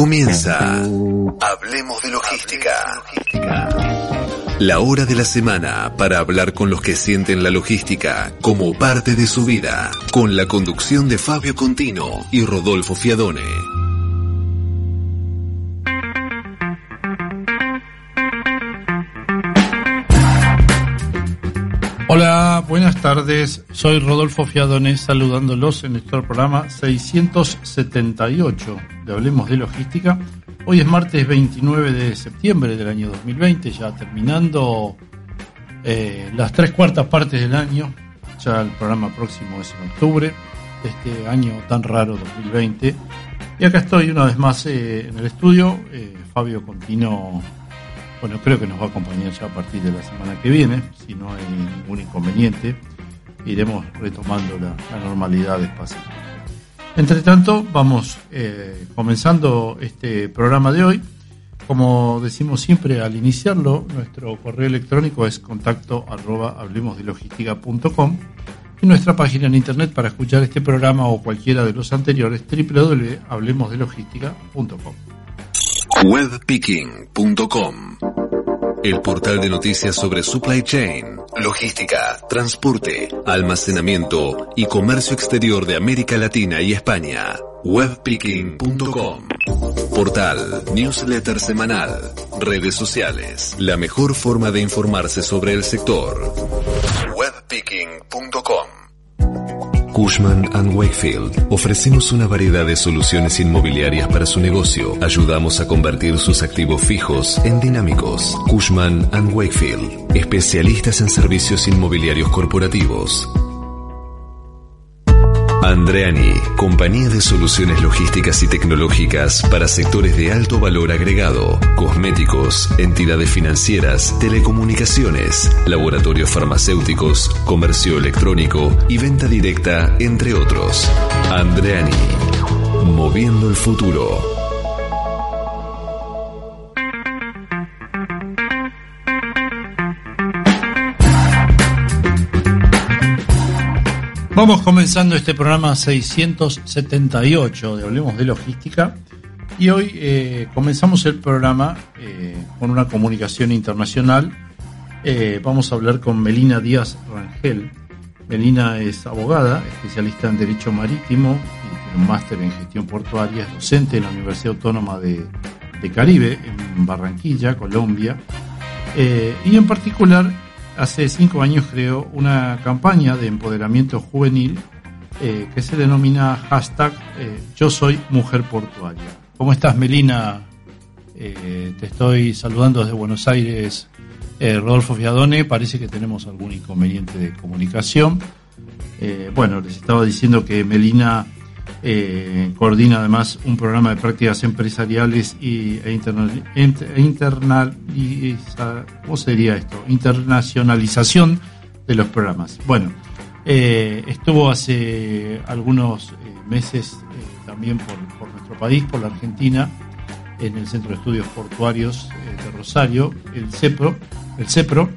Comienza Hablemos de Logística. La hora de la semana para hablar con los que sienten la logística como parte de su vida, con la conducción de Fabio Contino y Rodolfo Fiadone. Hola, buenas tardes. Soy Rodolfo Fiadone saludándolos en nuestro programa 678 de Hablemos de Logística. Hoy es martes 29 de septiembre del año 2020, ya terminando eh, las tres cuartas partes del año. Ya el programa próximo es en octubre de este año tan raro 2020. Y acá estoy una vez más eh, en el estudio. Eh, Fabio Contino bueno, creo que nos va a acompañar ya a partir de la semana que viene, si no hay ningún inconveniente, iremos retomando la, normalidad despacio. Entre tanto, vamos eh, comenzando este programa de hoy. Como decimos siempre al iniciarlo, nuestro correo electrónico es contacto arroba hablemosdelogística.com y nuestra página en internet para escuchar este programa o cualquiera de los anteriores www.hablemosdelogística.com webpicking.com el portal de noticias sobre supply chain, logística, transporte, almacenamiento y comercio exterior de América Latina y España. Webpicking.com Portal, newsletter semanal, redes sociales, la mejor forma de informarse sobre el sector. Webpicking.com Cushman ⁇ Wakefield. Ofrecemos una variedad de soluciones inmobiliarias para su negocio. Ayudamos a convertir sus activos fijos en dinámicos. Cushman ⁇ Wakefield. Especialistas en servicios inmobiliarios corporativos. Andreani, compañía de soluciones logísticas y tecnológicas para sectores de alto valor agregado, cosméticos, entidades financieras, telecomunicaciones, laboratorios farmacéuticos, comercio electrónico y venta directa, entre otros. Andreani, moviendo el futuro. Vamos comenzando este programa 678 de Hablemos de Logística y hoy eh, comenzamos el programa eh, con una comunicación internacional. Eh, vamos a hablar con Melina Díaz Rangel. Melina es abogada, especialista en Derecho Marítimo y tiene un máster en Gestión Portuaria, es docente en la Universidad Autónoma de, de Caribe, en Barranquilla, Colombia. y en particular hace cinco años creó una campaña de empoderamiento juvenil eh, que se denomina hashtag eh, Yo soy mujer portuaria. ¿Cómo estás, Melina? Eh, te estoy saludando desde Buenos Aires, Rodolfo Fiadone. Parece que tenemos algún inconveniente de comunicación. bueno, les estaba diciendo que Melina eh, coordina además un programa de prácticas empresariales y, e, ¿cómo sería esto? internacionalización de los programas. Bueno, eh, estuvo hace algunos eh, meses también por, por, nuestro país, por la Argentina, en el Centro de Estudios Portuarios de Rosario, el CEPRO, el CEPRO,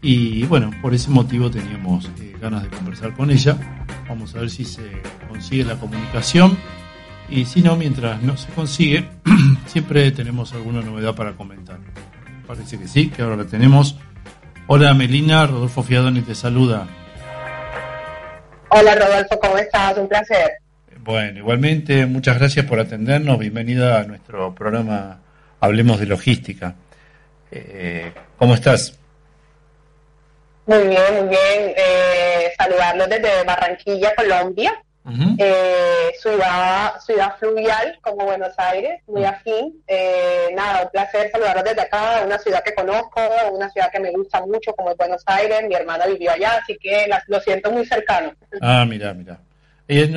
y bueno, por ese motivo teníamos ganas de conversar con ella. Vamos a ver si se consigue la comunicación. Y si no, mientras no se consigue, siempre tenemos alguna novedad para comentar. Parece que sí, que ahora la tenemos. Hola Melina, Rodolfo Fiadoni te saluda. Hola Rodolfo, ¿cómo estás? Un placer. Bueno, igualmente, muchas gracias por atendernos. Bienvenida a nuestro programa Hablemos de Logística. Eh, ¿Cómo estás? Muy bien, muy bien. Eh, saludarlos desde Barranquilla, Colombia. eh, ciudad, ciudad fluvial como Buenos Aires, muy afín. Eh, nada, un placer saludarlos desde acá, una ciudad que conozco, una ciudad que me gusta mucho como es Buenos Aires. Mi hermana vivió allá, así que lo siento muy cercano. Ah, mira, mira. Eh,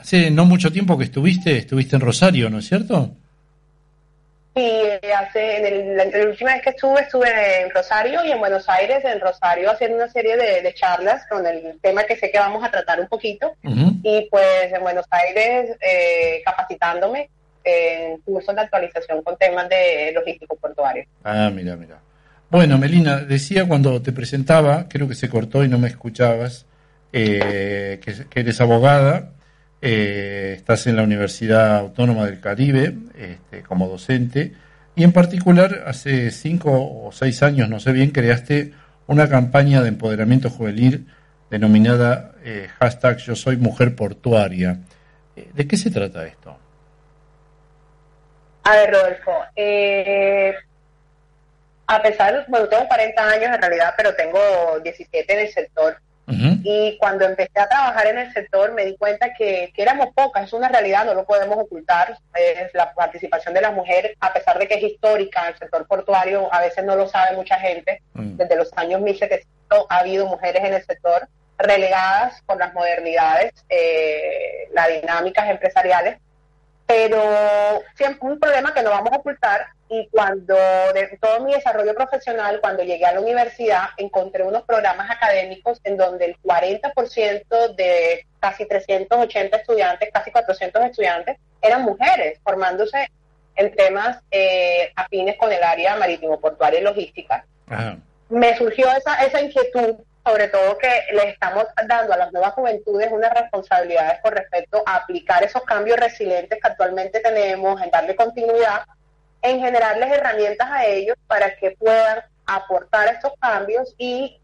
hace no mucho tiempo que estuviste, estuviste en Rosario, ¿no es cierto? Sí, hace, en el, la, última vez que estuve, estuve en Rosario y en Buenos Aires, en Rosario, haciendo una serie de, charlas con el tema que sé que vamos a tratar un poquito. Y pues en Buenos Aires, eh, capacitándome en cursos de actualización con temas de logístico portuario. Ah, mira, mira. Bueno, Melina, decía cuando te presentaba, creo que se cortó y no me escuchabas, eh, que, que, eres abogada eh, estás en la Universidad Autónoma del Caribe este, como docente y en particular hace cinco o seis años, no sé bien, creaste una campaña de empoderamiento juvenil denominada eh, hashtag Yo Soy Mujer Portuaria. Eh, ¿De qué se trata esto? A ver, Rodolfo, eh, a pesar, bueno, tengo 40 años en realidad, pero tengo 17 en el sector. Y cuando empecé a trabajar en el sector me di cuenta que, éramos pocas, es una realidad, no lo podemos ocultar. Es la participación de las mujeres, a pesar de que es histórica el sector portuario, a veces no lo sabe mucha gente. Mm. Desde los años 1700 ha habido mujeres en el sector relegadas por las modernidades, eh, las dinámicas empresariales pero siempre un problema que no vamos a ocultar y cuando de todo mi desarrollo profesional, cuando llegué a la universidad, encontré unos programas académicos en donde el 40% de casi 380 estudiantes, casi 400 estudiantes, eran mujeres, formándose en temas eh, afines con el área marítimo, portuaria y logística. Me surgió esa, esa inquietud sobre todo que le estamos dando a las nuevas juventudes unas responsabilidades con respecto a aplicar esos cambios resilientes que actualmente tenemos, en darle continuidad, en generarles herramientas a ellos para que puedan aportar estos cambios y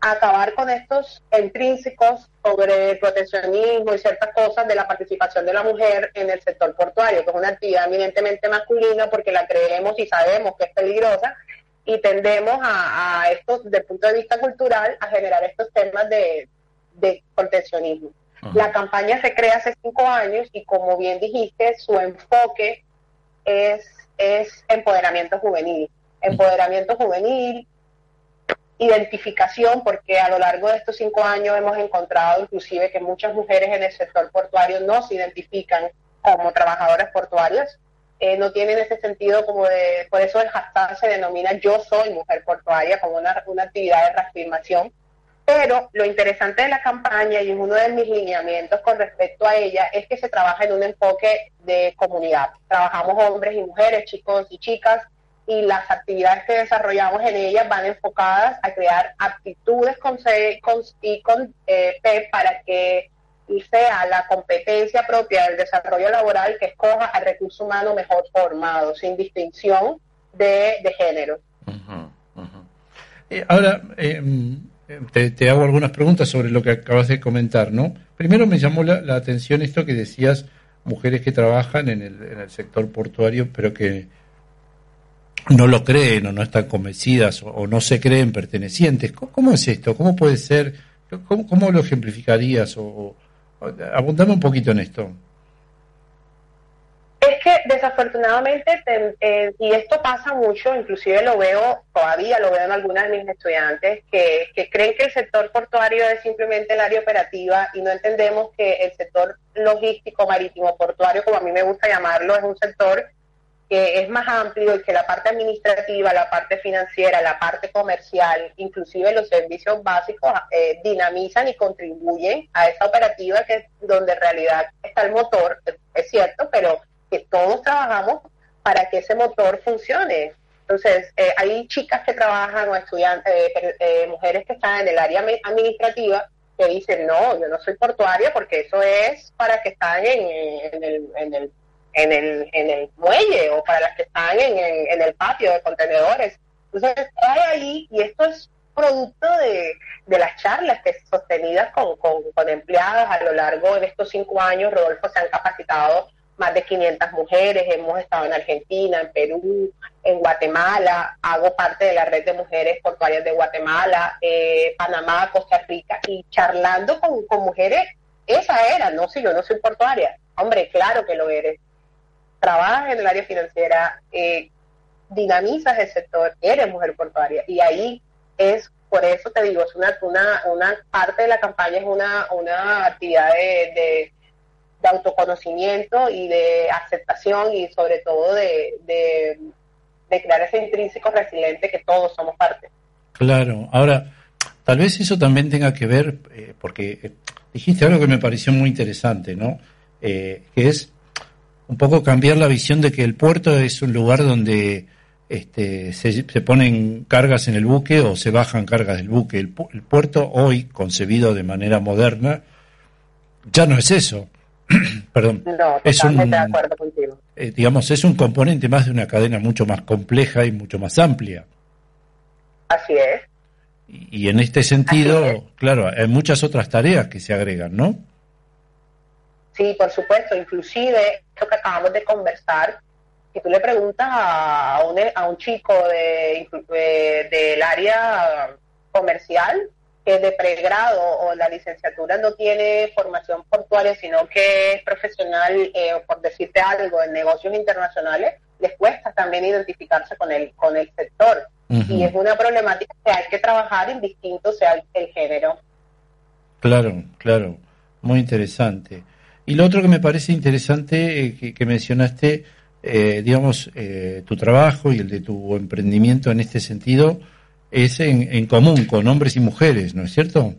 acabar con estos intrínsecos sobre proteccionismo y ciertas cosas de la participación de la mujer en el sector portuario, que es una actividad eminentemente masculina porque la creemos y sabemos que es peligrosa y tendemos a, esto, desde el punto de vista cultural, a generar estos temas de, de proteccionismo. La campaña se crea hace cinco años y como bien dijiste, su enfoque es, es empoderamiento juvenil. Empoderamiento juvenil, identificación, porque a lo largo de estos cinco años hemos encontrado inclusive que muchas mujeres en el sector portuario no se identifican como trabajadoras portuarias, eh, no tienen ese sentido como de, por eso el hashtag se denomina Yo Soy Mujer Portuaria como una, una actividad de reafirmación. Pero lo interesante de la campaña y uno de mis lineamientos con respecto a ella es que se trabaja en un enfoque de comunidad. Trabajamos hombres y mujeres, chicos y chicas, y las actividades que desarrollamos en ellas van enfocadas a crear aptitudes con C, con, y con eh, P para que y sea la competencia propia del desarrollo laboral que escoja al recurso humano mejor formado, sin distinción de, género. Eh, ahora, em, te, hago algunas preguntas sobre lo que acabas de comentar, ¿no? Primero me llamó la, atención esto que decías, mujeres que trabajan en el, en el, sector portuario, pero que no lo creen o no están convencidas o, no se creen pertenecientes. ¿Cómo, es esto? ¿Cómo puede ser? ¿Cómo, cómo lo ejemplificarías o, Abundame un poquito en esto. Es que desafortunadamente, eh, y esto pasa mucho, inclusive lo veo, todavía lo veo en algunas de mis estudiantes, que, que creen que el sector portuario es simplemente el área operativa y no entendemos que el sector logístico, marítimo, portuario, como a mí me gusta llamarlo, es un sector que es más amplio y que la parte administrativa, la parte financiera, la parte comercial, inclusive los servicios básicos, eh, dinamizan y contribuyen a esa operativa que es donde en realidad está el motor, es cierto, pero que todos trabajamos para que ese motor funcione. Entonces, eh, hay chicas que trabajan o estudiantes, eh, mujeres que están en el área administrativa que dicen, no, yo no soy portuaria porque eso es para que están en, el, en el en el, en el muelle o para las que están en, en, el patio de contenedores. Entonces, hay ahí, y esto es producto de, de las charlas que sostenidas con, con, con, empleadas a lo largo de estos cinco años, Rodolfo, se han capacitado más de 500 mujeres, hemos estado en Argentina, en Perú, en Guatemala, hago parte de la red de mujeres portuarias de Guatemala, eh, Panamá, Costa Rica, y charlando con, con mujeres, esa era, no, si yo no soy portuaria, hombre, claro que lo eres, trabajas en el área financiera, eh, dinamizas el sector, eres mujer portuaria. Y ahí es, por eso te digo, es una, una, una parte de la campaña es una, una actividad de, de, autoconocimiento y de aceptación y sobre todo de, de, crear ese intrínseco resiliente que todos somos parte. Claro, ahora, tal vez eso también tenga que ver, eh, porque eh, dijiste algo que me pareció muy interesante, ¿no? que es un poco cambiar la visión de que el puerto es un lugar donde este, se, ponen cargas en el buque o se bajan cargas del buque. El, puerto hoy, concebido de manera moderna, ya no es eso. perdón, es un, eh, digamos, es un componente más de una cadena mucho más compleja y mucho más amplia. Así es. Y, en este sentido, claro, hay muchas otras tareas que se agregan, ¿no? Sí, por supuesto, inclusive que acabamos de conversar, si tú le preguntas a un, a un chico de, del área comercial, que de pregrado o la licenciatura no tiene formación portuaria, sino que es profesional, eh, por decirte algo, en negocios internacionales, les cuesta también identificarse con el, con el sector. Y es una problemática que hay que trabajar indistinto sea el, género. Claro, claro, muy interesante. Y lo otro que me parece interesante eh, que, mencionaste, eh, digamos, tu trabajo y el de tu emprendimiento en este sentido, es en, común con hombres y mujeres, ¿no es cierto?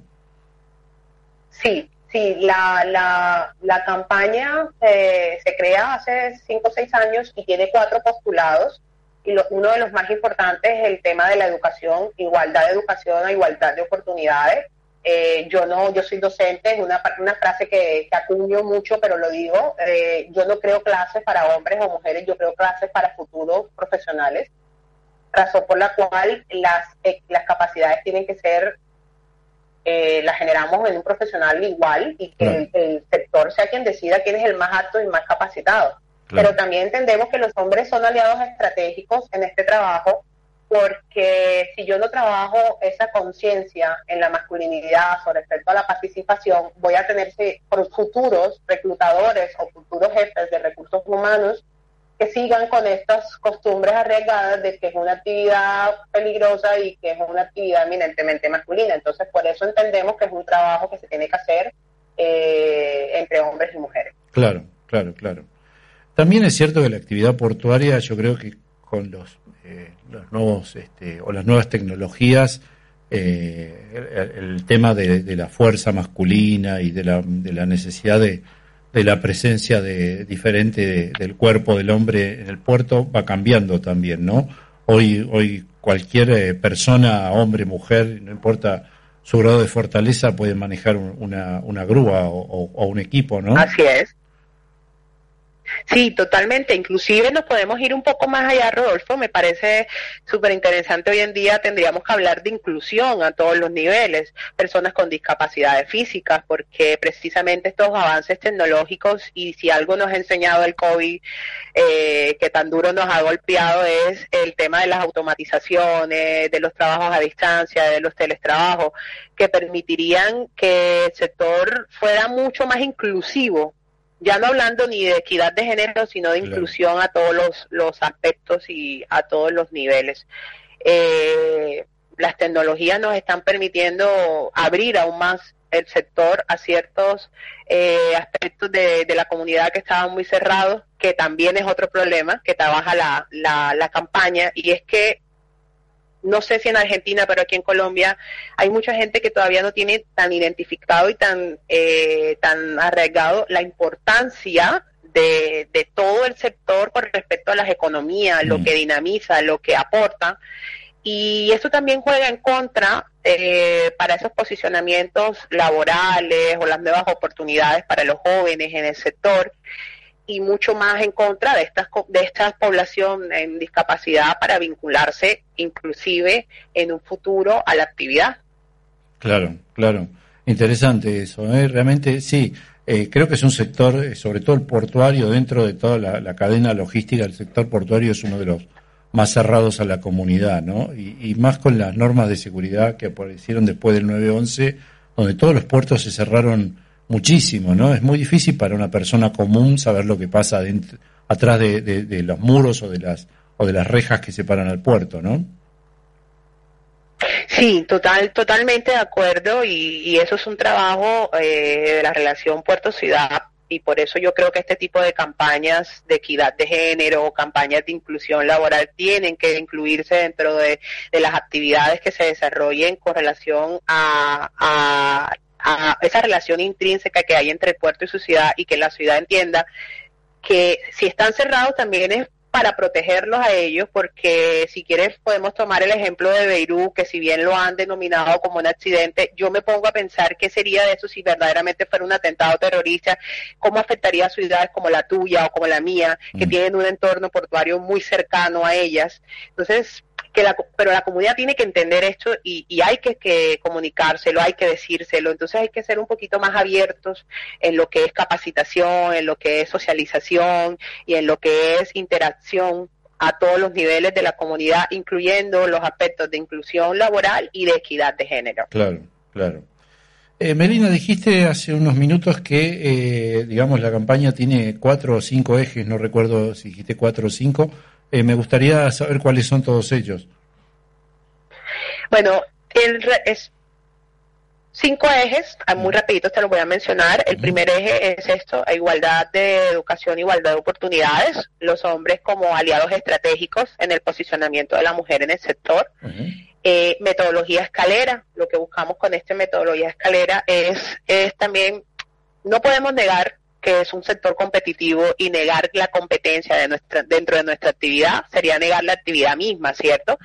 Sí, sí, la, la, la campaña eh, se crea hace cinco o seis años y tiene cuatro postulados y uno de los más importantes es el tema de la educación, igualdad de educación a igualdad de oportunidades. Eh, yo no, yo soy docente, es una, una frase que, que acuño mucho, pero lo digo, eh, yo no creo clases para hombres o mujeres, yo creo clases para futuros profesionales razón por la cual las, eh, las capacidades tienen que ser, eh, las generamos en un profesional igual y que el, sector sea quien decida quién es el más apto y más capacitado. Pero también entendemos que los hombres son aliados estratégicos en este trabajo porque si yo no trabajo esa conciencia en la masculinidad sobre respecto a la participación, voy a tener futuros reclutadores o futuros jefes de recursos humanos que sigan con estas costumbres arriesgadas de que es una actividad peligrosa y que es una actividad eminentemente masculina. Entonces, por eso entendemos que es un trabajo que se tiene que hacer eh, entre hombres y mujeres. Claro, claro, claro. También es cierto que la actividad portuaria, yo creo que con los, eh, los nuevos este, o las nuevas tecnologías, eh, el, tema de, la fuerza masculina y de la, de la necesidad de, de la presencia de diferente del cuerpo del hombre en el puerto va cambiando también, ¿no? Hoy, hoy cualquier eh, persona, hombre, mujer, no importa su grado de fortaleza, puede manejar una, una grúa o, o, un equipo, ¿no? Así es. Sí, totalmente. Inclusive nos podemos ir un poco más allá, Rodolfo. Me parece súper interesante. Hoy en día tendríamos que hablar de inclusión a todos los niveles, personas con discapacidades físicas, porque precisamente estos avances tecnológicos y si algo nos ha enseñado el COVID, eh, que tan duro nos ha golpeado, es el tema de las automatizaciones, de los trabajos a distancia, de los teletrabajos, que permitirían que el sector fuera mucho más inclusivo ya no hablando ni de equidad de género, sino de inclusión a todos los, los aspectos y a todos los niveles. Eh, las tecnologías nos están permitiendo abrir aún más el sector a ciertos eh, aspectos de, de, la comunidad que estaban muy cerrados, que también es otro problema que trabaja la, la, la campaña, y es que no sé si en Argentina, pero aquí en Colombia hay mucha gente que todavía no tiene tan identificado y tan, eh, tan arraigado la importancia de, de, todo el sector con respecto a las economías, lo mm. que dinamiza, lo que aporta. Y eso también juega en contra eh, para esos posicionamientos laborales o las nuevas oportunidades para los jóvenes en el sector y mucho más en contra de estas de esta población en discapacidad para vincularse inclusive en un futuro a la actividad. Claro, claro. Interesante eso. ¿eh? Realmente sí. Eh, creo que es un sector, eh, sobre todo el portuario, dentro de toda la, cadena logística, el sector portuario es uno de los más cerrados a la comunidad, ¿no? Y, y más con las normas de seguridad que aparecieron después del 9-11, donde todos los puertos se cerraron muchísimo, ¿no? Es muy difícil para una persona común saber lo que pasa dentro, atrás de, los muros o de las o de las rejas que separan al puerto, ¿no? Sí, total, totalmente de acuerdo y, eso es un trabajo eh, de la relación puerto-ciudad y por eso yo creo que este tipo de campañas de equidad de género, campañas de inclusión laboral tienen que incluirse dentro de, las actividades que se desarrollen con relación a esa relación intrínseca que hay entre el puerto y su ciudad y que la ciudad entienda que si están cerrados también es para protegerlos a ellos, porque si quieres podemos tomar el ejemplo de Beirut, que si bien lo han denominado como un accidente, yo me pongo a pensar qué sería de eso si verdaderamente fuera un atentado terrorista, cómo afectaría a ciudades como la tuya o como la mía, que mm. tienen un entorno portuario muy cercano a ellas. Entonces, que la, pero la comunidad tiene que entender esto y, y hay que, que, comunicárselo, hay que decírselo, entonces hay que ser un poquito más abiertos en lo que es capacitación, en lo que es socialización y en lo que es interacción a todos los niveles de la comunidad, incluyendo los aspectos de inclusión laboral y de equidad de género. Claro, claro. Eh, Melina, dijiste hace unos minutos que, eh, digamos, la campaña tiene cuatro o cinco ejes, no recuerdo si dijiste cuatro o cinco. Eh, me gustaría saber cuáles son todos ellos. Bueno, el es cinco ejes, ah, muy rapidito te lo voy a mencionar. El primer eje es esto, igualdad de educación, igualdad de oportunidades, los hombres como aliados estratégicos en el posicionamiento de la mujer en el sector. Eh, metodología escalera, lo que buscamos con esta metodología escalera es, es también, no podemos negar que es un sector competitivo y negar la competencia de nuestra, dentro de nuestra actividad sería negar la actividad misma, ¿cierto?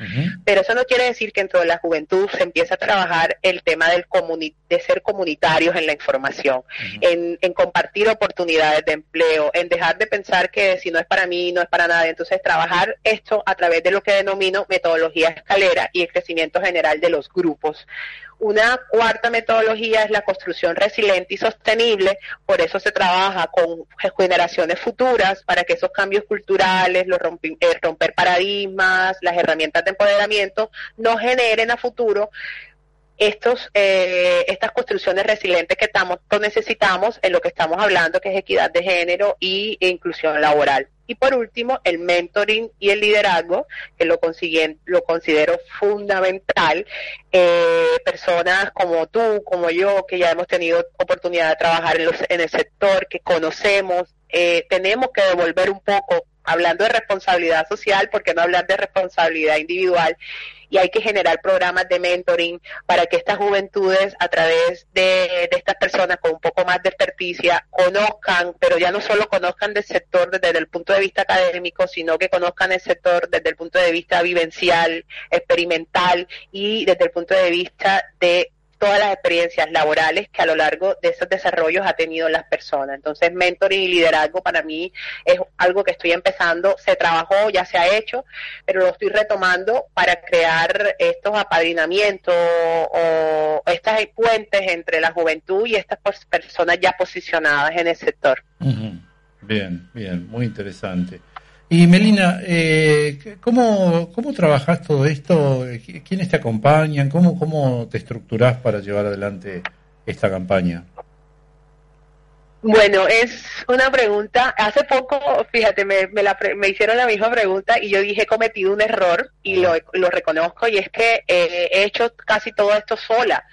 Pero eso no quiere decir que dentro de la juventud se empiece a trabajar el tema del de ser comunitarios en la información, en, en, compartir oportunidades de empleo, en dejar de pensar que si no es para mí, no es para nadie. Entonces, trabajar esto a través de lo que denomino metodología escalera y el crecimiento general de los grupos. Una cuarta metodología es la construcción resiliente y sostenible, por eso se trabaja con generaciones futuras para que esos cambios culturales, los eh, romper paradigmas, las herramientas de empoderamiento no generen a futuro estos, eh, estas construcciones resilientes que estamos, necesitamos en lo que estamos hablando, que es equidad de género y, e inclusión laboral. Y por último, el mentoring y el liderazgo, que lo, lo considero fundamental. Eh, personas como tú, como yo, que ya hemos tenido oportunidad de trabajar en, los, en el sector, que conocemos, eh, tenemos que devolver un poco hablando de responsabilidad social, porque no hablar de responsabilidad individual, y hay que generar programas de mentoring para que estas juventudes, a través de, estas personas con un poco más de experticia, conozcan, pero ya no solo conozcan del sector desde el punto de vista académico, sino que conozcan el sector desde el punto de vista vivencial, experimental y desde el punto de vista de todas las experiencias laborales que a lo largo de esos desarrollos ha tenido las personas. Entonces, mentoring y liderazgo para mí es algo que estoy empezando, se trabajó, ya se ha hecho, pero lo estoy retomando para crear estos apadrinamientos o estas puentes entre la juventud y estas personas ya posicionadas en el sector. Bien, bien, muy interesante. Y Melina, eh, ¿cómo, ¿cómo trabajas todo esto? ¿Quiénes te acompañan? ¿Cómo, ¿Cómo te estructurás para llevar adelante esta campaña? Bueno, es una pregunta. Hace poco, fíjate, me, me, hicieron la misma pregunta y yo dije he cometido un error y lo, lo reconozco y es que eh, he hecho casi todo esto sola,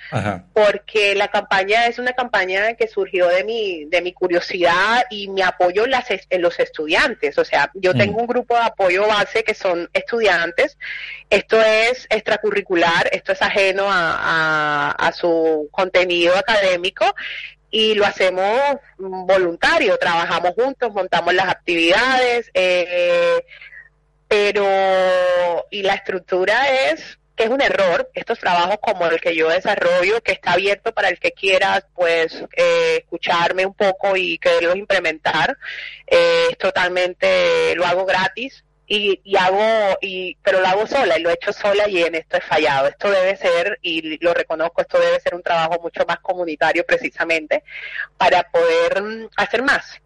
porque la campaña es una campaña que surgió de mi de mi curiosidad y mi apoyo en, las, en los estudiantes. O sea, yo mm. tengo un grupo de apoyo base que son estudiantes. Esto es extracurricular, esto es ajeno a, a su contenido académico y lo hacemos voluntario, trabajamos juntos, montamos las actividades, eh, pero y la estructura es que es un error, estos trabajos como el que yo desarrollo, que está abierto para el que quiera, pues, eh, escucharme un poco y quererlos implementar, eh, es totalmente, lo hago gratis, y, hago, y, pero lo hago sola y lo he hecho sola y en esto he fallado. Esto debe ser, y lo reconozco, esto debe ser un trabajo mucho más comunitario precisamente para poder mm, hacer más,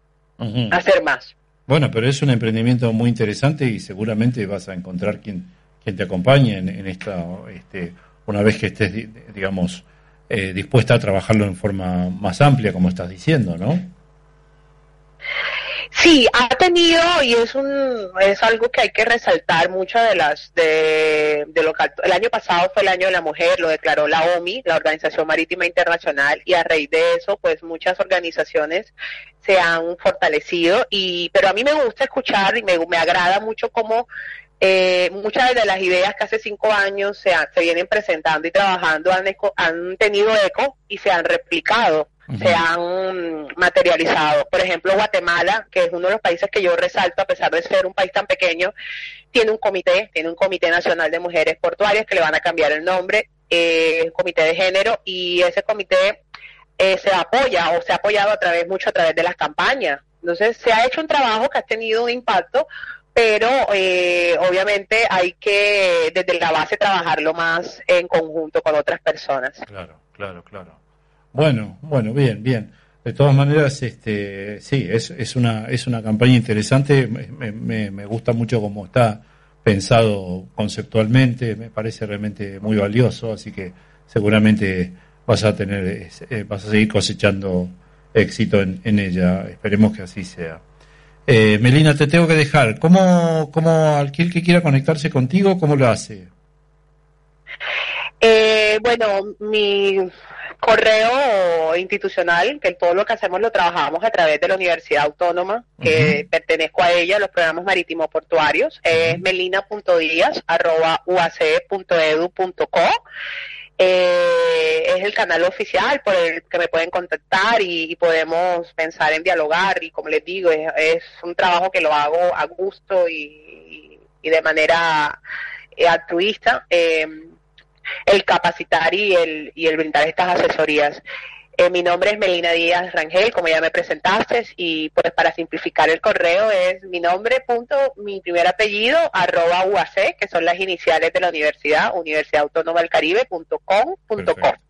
hacer más. Bueno, pero es un emprendimiento muy interesante y seguramente vas a encontrar quien, quien te acompañe en, esta, este, una vez que estés, digamos, eh, dispuesta a trabajarlo en forma más amplia, como estás diciendo, ¿no? Sí, ha tenido y es un es algo que hay que resaltar muchas de las de, de lo el año pasado fue el año de la mujer, lo declaró la OMI, la Organización Marítima Internacional y a raíz de eso pues muchas organizaciones se han fortalecido y pero a mí me gusta escuchar y me, me agrada mucho cómo eh, muchas de las ideas que hace cinco años se, se vienen presentando y trabajando han, han tenido eco y se han replicado se han materializado. Por ejemplo, Guatemala, que es uno de los países que yo resalto, a pesar de ser un país tan pequeño, tiene un comité, tiene un Comité Nacional de Mujeres Portuarias que le van a cambiar el nombre, eh, Comité de Género, y ese comité eh, se apoya o se ha apoyado a través mucho a través de las campañas. Entonces, se ha hecho un trabajo que ha tenido un impacto, pero eh, obviamente hay que desde la base trabajarlo más en conjunto con otras personas. Claro, claro, claro. Bueno, bueno, bien, bien. De todas maneras, este, sí, es, es una es una campaña interesante. Me, gusta mucho cómo está pensado conceptualmente. Me parece realmente muy valioso. Así que seguramente vas a tener, eh, vas a seguir cosechando éxito en, en ella. Esperemos que así sea. Eh, Melina, te tengo que dejar. ¿Cómo, cómo aquel que quiera conectarse contigo, cómo lo hace? Eh, bueno, mi correo institucional, que todo lo que hacemos lo trabajamos a través de la Universidad Autónoma, que pertenezco a ella, los programas marítimos portuarios, es melina.díaz.uac.edu.co. Eh, es el canal oficial por el que me pueden contactar y, podemos pensar en dialogar y como les digo, es, un trabajo que lo hago a gusto y, de manera eh, altruista. Eh, el capacitar y el, y el brindar estas asesorías. Eh, mi nombre es Melina Díaz Rangel, como ya me presentaste, y pues para simplificar el correo es mi nombre, punto, mi primer apellido, arroba UAC, que son las iniciales de la universidad, Universidad Autónoma del Caribe, punto com, punto Perfecto.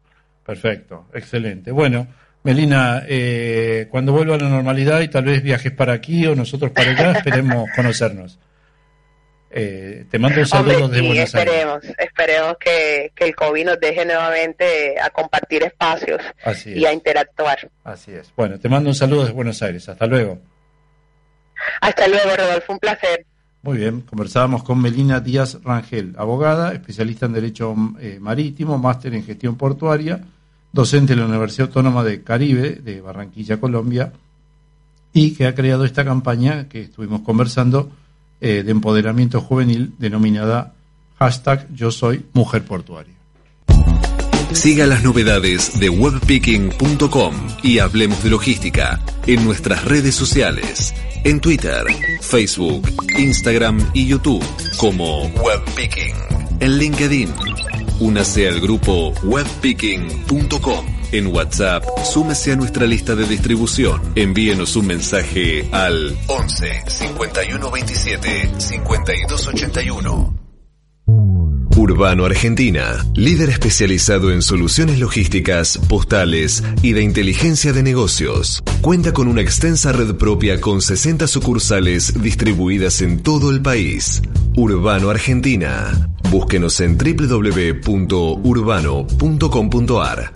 Perfecto, excelente. Bueno, Melina, eh, cuando vuelva a la normalidad y tal vez viajes para aquí o nosotros para allá, esperemos conocernos. Eh, te mando un saludo de Buenos esperemos, Aires. Esperemos que, que, el COVID nos deje nuevamente a compartir espacios y a interactuar. Así es. Bueno, te mando un saludo desde Buenos Aires. Hasta luego. Hasta luego, Rodolfo. Un placer. Muy bien, conversábamos con Melina Díaz Rangel, abogada, especialista en Derecho eh, Marítimo, máster en Gestión Portuaria, docente en la Universidad Autónoma de Caribe de Barranquilla, Colombia, y que ha creado esta campaña que estuvimos conversando eh, de empoderamiento juvenil denominada hashtag Yo Soy Mujer Portuaria. Siga las novedades de webpicking.com y Hablemos de Logística en nuestras redes sociales, en Twitter, Facebook, Instagram y YouTube como Webpicking, en LinkedIn. Únase al grupo webpicking.com en WhatsApp, súmese a nuestra lista de distribución. Envíenos un mensaje al 11 51 27 52 81. Urbano Argentina, líder especializado en soluciones logísticas, postales y de inteligencia de negocios. Cuenta con una extensa red propia con 60 sucursales distribuidas en todo el país. Urbano Argentina. Búsquenos en www.urbano.com.ar.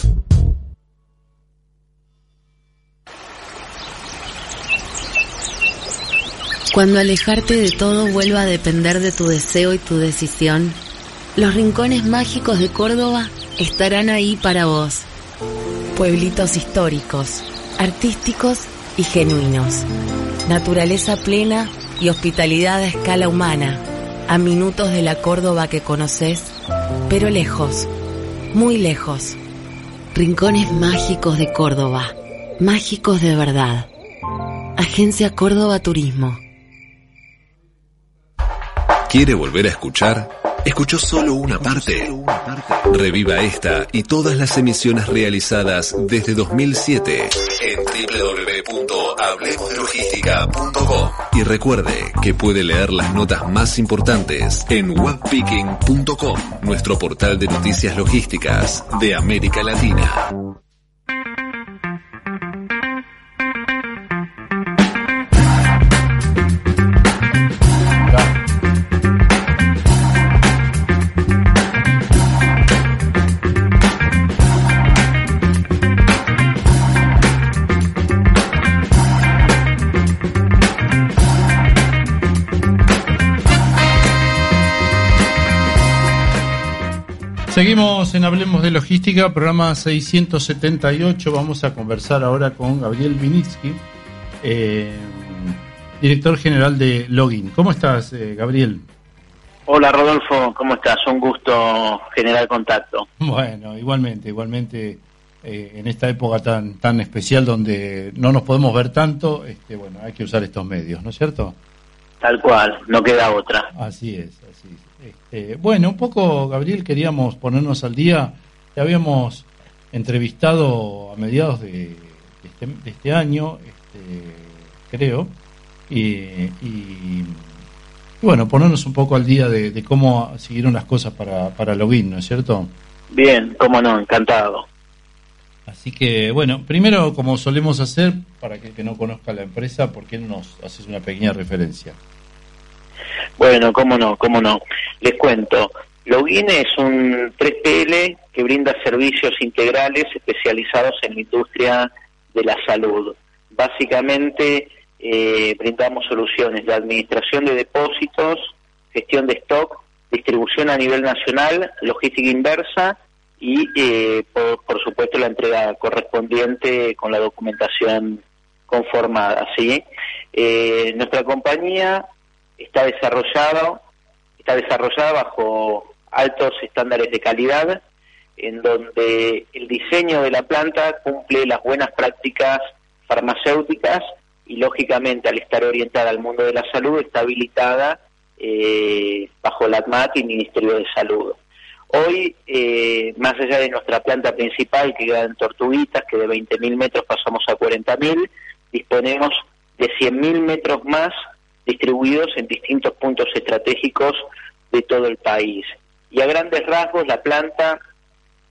Cuando alejarte de todo vuelva a depender de tu deseo y tu decisión, los rincones mágicos de Córdoba estarán ahí para vos. Pueblitos históricos, artísticos y genuinos. Naturaleza plena y hospitalidad a escala humana, a minutos de la Córdoba que conoces, pero lejos, muy lejos. Rincones mágicos de Córdoba, mágicos de verdad. Agencia Córdoba Turismo. ¿Quiere volver a escuchar? ¿Escuchó solo una parte? Reviva esta y todas las emisiones realizadas desde 2007 en www.hablemosdelogística.com y recuerde que puede leer las notas más importantes en webpicking.com, nuestro portal de noticias logísticas de América Latina. Seguimos en Hablemos de Logística, programa 678. Vamos a conversar ahora con Gabriel Vinitsky, eh, director general de Login. ¿Cómo estás, eh, Gabriel? Hola, Rodolfo. ¿Cómo estás? Un gusto generar contacto. Bueno, igualmente, igualmente eh, en esta época tan tan especial donde no nos podemos ver tanto, este, bueno, hay que usar estos medios, ¿no es cierto? Tal cual, no queda otra. Así es, así es. Este, bueno, un poco, Gabriel, queríamos ponernos al día. Te habíamos entrevistado a mediados de, este, este, año, este, creo, y, bueno, ponernos un poco al día de, cómo siguieron las cosas para, para Login, ¿no es cierto? Bien, cómo no, encantado. Así que, bueno, primero, como solemos hacer, para que, que no conozca la empresa, ¿por qué no nos haces una pequeña referencia? Bueno, cómo no, cómo no. Les cuento. Login es un 3PL que brinda servicios integrales especializados en la industria de la salud. Básicamente eh, brindamos soluciones de administración de depósitos, gestión de stock, distribución a nivel nacional, logística inversa y, eh, por, supuesto, la entrega correspondiente con la documentación conformada. ¿sí? Eh, nuestra compañía está desarrollado, está desarrollada bajo altos estándares de calidad, en donde el diseño de la planta cumple las buenas prácticas farmacéuticas y lógicamente al estar orientada al mundo de la salud está habilitada eh, bajo la ATMAT y Ministerio de Salud. Hoy, eh, más allá de nuestra planta principal que queda en Tortuguitas, que de 20.000 metros pasamos a 40.000, disponemos de 100.000 metros más distribuidos en distintos puntos estratégicos de todo el país. Y a grandes rasgos la planta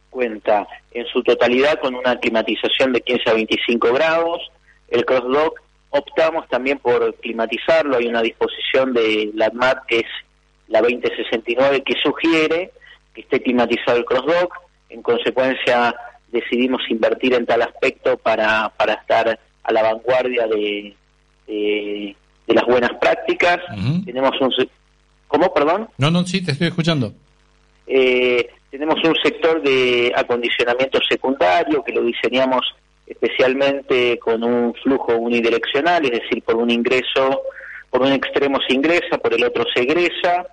cuenta en su totalidad con una climatización de 15 a 25 grados. El crossdock optamos también por climatizarlo, hay una disposición de la ADMAT que es la 2069 que sugiere que esté climatizado el crossdock. En consecuencia decidimos invertir en tal aspecto para, para estar a la vanguardia de, de las buenas prácticas. Tenemos un... ¿Cómo, perdón? No, no, sí, te estoy escuchando. Eh, tenemos un sector de acondicionamiento secundario que lo diseñamos especialmente con un flujo unidireccional, es decir, por un ingreso, por un extremo se ingresa, por el otro se egresa.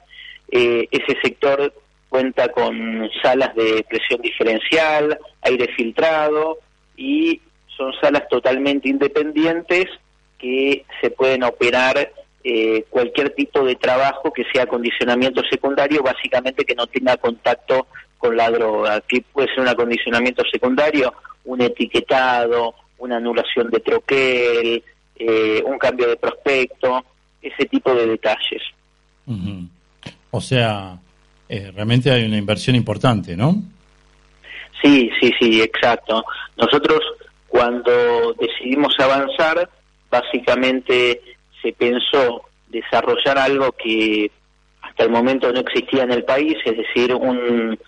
Eh, ese sector cuenta con salas de presión diferencial, aire filtrado y son salas totalmente independientes que se pueden operar eh, cualquier tipo de trabajo que sea acondicionamiento secundario, básicamente que no tenga contacto con la droga. que puede ser un acondicionamiento secundario? Un etiquetado, una anulación de troquel, eh, un cambio de prospecto, ese tipo de detalles. O sea, eh, realmente hay una inversión importante, ¿no? Sí, sí, sí, exacto. Nosotros cuando decidimos avanzar, básicamente se pensó desarrollar algo que hasta el momento no existía en el país, es decir, un,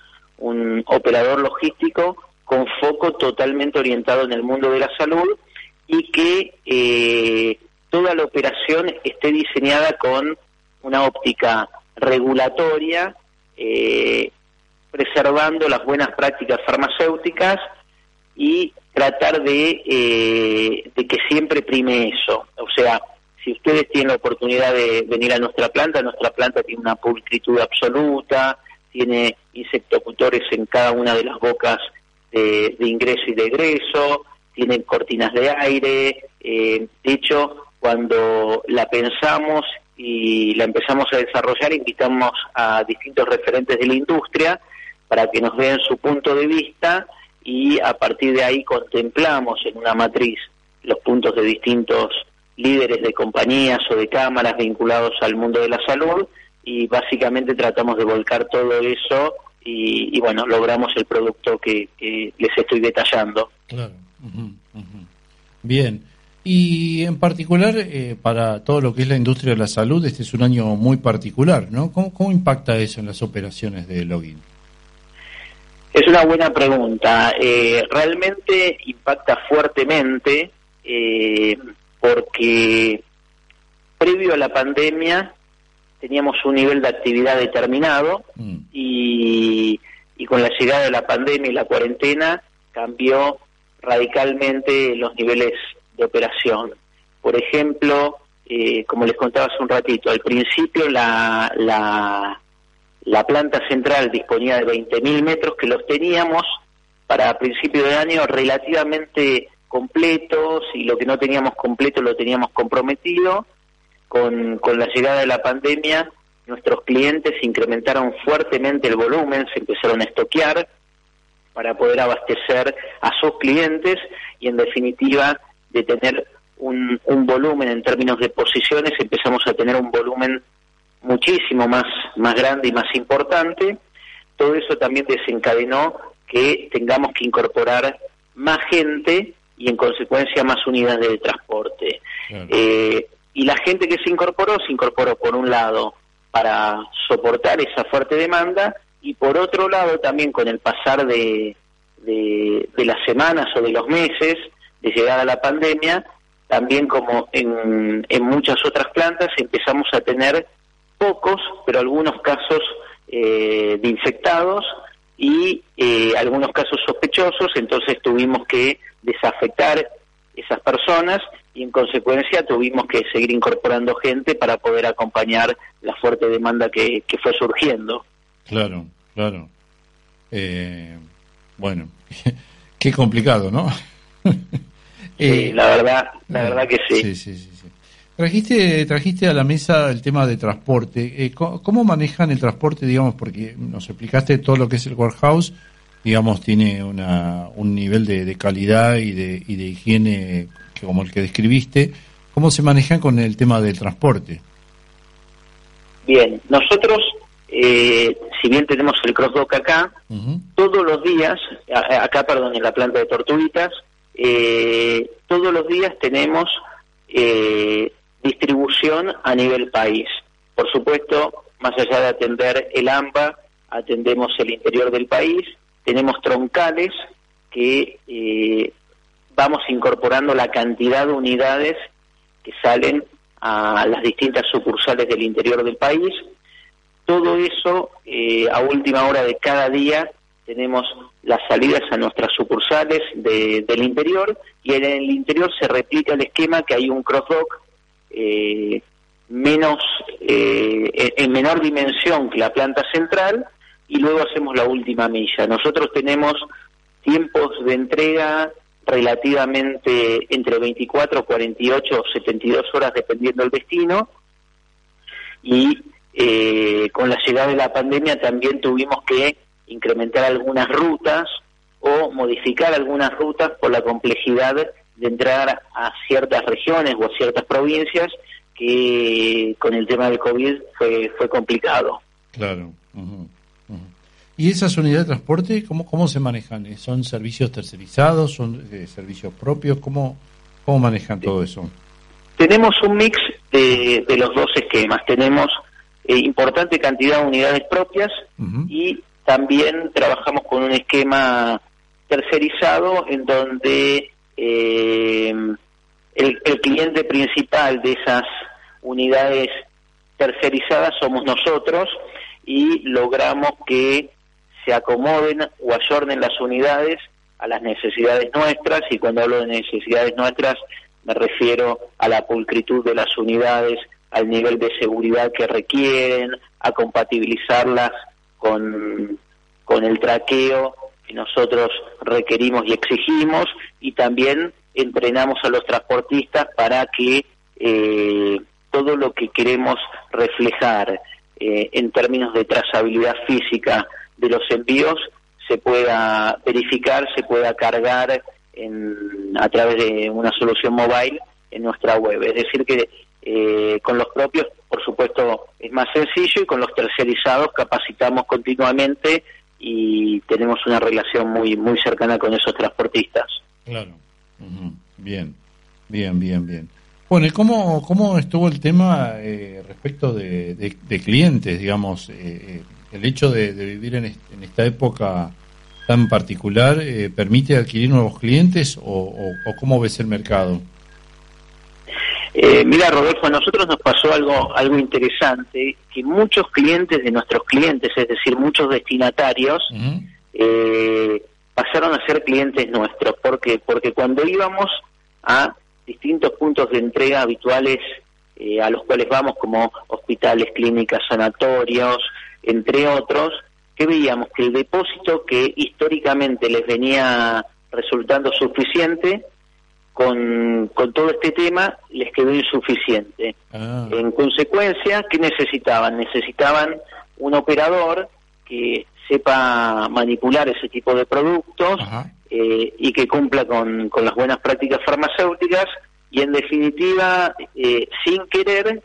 operador logístico con foco totalmente orientado en el mundo de la salud y que eh, toda la operación esté diseñada con una óptica regulatoria, eh, preservando las buenas prácticas farmacéuticas y tratar de, eh, de que siempre prime eso. O sea, si ustedes tienen la oportunidad de venir a nuestra planta, nuestra planta tiene una pulcritud absoluta, tiene insectocultores en cada una de las bocas de, ingreso y de egreso, tienen cortinas de aire. Eh, de hecho, cuando la pensamos y la empezamos a desarrollar, invitamos a distintos referentes de la industria para que nos vean su punto de vista y a partir de ahí contemplamos en una matriz los puntos de distintos líderes de compañías o de cámaras vinculados al mundo de la salud y básicamente tratamos de volcar todo eso y, bueno, logramos el producto que, les estoy detallando. Claro. Bien. Y en particular, eh, para todo lo que es la industria de la salud, este es un año muy particular, ¿no? ¿Cómo, cómo impacta eso en las operaciones de login? Es una buena pregunta. Eh, realmente impacta fuertemente eh, porque previo a la pandemia teníamos un nivel de actividad determinado mm. y, con la llegada de la pandemia y la cuarentena cambió radicalmente los niveles de operación. Por ejemplo, eh, como les contaba hace un ratito, al principio la, la, la planta central disponía de 20.000 metros que los teníamos para principio de año relativamente completos y lo que no teníamos completo lo teníamos comprometido. Con, con la llegada de la pandemia, nuestros clientes incrementaron fuertemente el volumen, se empezaron a estoquear para poder abastecer a sus clientes y en definitiva de tener un, un volumen en términos de posiciones, empezamos a tener un volumen muchísimo más, más grande y más importante. Todo eso también desencadenó que tengamos que incorporar más gente y en consecuencia más unidades de transporte. Eh, y la gente que se incorporó, se incorporó por un lado para soportar esa fuerte demanda y por otro lado también con el pasar de, de, las semanas o de los meses de llegar a la pandemia, también como en, en muchas otras plantas empezamos a tener pocos, pero algunos casos eh, de infectados y eh, algunos casos sospechosos, entonces tuvimos que desafectar esas personas y en consecuencia tuvimos que seguir incorporando gente para poder acompañar la fuerte demanda que, fue surgiendo. Claro, claro. Eh, bueno, qué complicado, ¿no? eh, la verdad, la verdad que sí. Sí, sí, sí. Trajiste, trajiste a la mesa el tema de transporte. Eh, ¿Cómo manejan el transporte, digamos, porque nos explicaste todo lo que es el warehouse, digamos, tiene una, un nivel de, calidad y de, y de higiene como el que describiste. ¿Cómo se manejan con el tema del transporte? Bien, nosotros, eh, si bien tenemos el crossdock acá, todos los días, acá, perdón, en la planta de Tortuguitas, eh, todos los días tenemos eh, distribución a nivel país. Por supuesto, más allá de atender el AMBA, atendemos el interior del país, tenemos troncales que eh, vamos incorporando la cantidad de unidades que salen a las distintas sucursales del interior del país. Todo eso eh, a última hora de cada día tenemos las salidas a nuestras sucursales del interior y en el interior se replica el esquema que hay un crossdock eh, menos eh, en menor dimensión que la planta central y luego hacemos la última milla. Nosotros tenemos tiempos de entrega relativamente entre 24, 48 o 72 horas dependiendo del destino y eh, con la llegada de la pandemia también tuvimos que incrementar algunas rutas o modificar algunas rutas por la complejidad de entrar a ciertas regiones o a ciertas provincias que con el tema del COVID fue, fue complicado. Claro. ¿Y esas unidades de transporte cómo, cómo se manejan? ¿Son servicios tercerizados? ¿Son eh, servicios propios? ¿Cómo, cómo manejan todo eso? Tenemos un mix de, de los dos esquemas. Tenemos eh, importante cantidad de unidades propias y también trabajamos con un esquema tercerizado en donde eh, el, cliente principal de esas unidades tercerizadas somos nosotros y logramos que se acomoden o ayornen las unidades a las necesidades nuestras y cuando hablo de necesidades nuestras me refiero a la pulcritud de las unidades, al nivel de seguridad que requieren, a compatibilizarlas con, con el traqueo que nosotros requerimos y exigimos y también entrenamos a los transportistas para que eh, todo lo que queremos reflejar eh, en términos de trazabilidad física de los envíos se pueda verificar, se pueda cargar en, a través de una solución mobile en nuestra web. Es decir, que eh, con los propios, por supuesto, es más sencillo y con los tercerizados capacitamos continuamente y tenemos una relación muy muy cercana con esos transportistas. Claro. Bien, bien, bien, bien. Bueno, ¿y cómo, cómo estuvo el tema eh, respecto de, de, clientes, digamos, eh, eh, el hecho de, vivir en, esta época tan particular permite adquirir nuevos clientes o cómo ves el mercado? Eh, mira, Rodolfo, a nosotros nos pasó algo, algo interesante, que muchos clientes de nuestros clientes, es decir, muchos destinatarios, eh, pasaron a ser clientes nuestros. ¿Por qué? Porque cuando íbamos a distintos puntos de entrega habituales eh, a los cuales vamos, como hospitales, clínicas, sanatorios, entre otros, que veíamos que el depósito que históricamente les venía resultando suficiente, con, con todo este tema les quedó insuficiente. Ah. En consecuencia, ¿qué necesitaban? Necesitaban un operador que sepa manipular ese tipo de productos eh, y que cumpla con, con, las buenas prácticas farmacéuticas y en definitiva, eh, sin querer,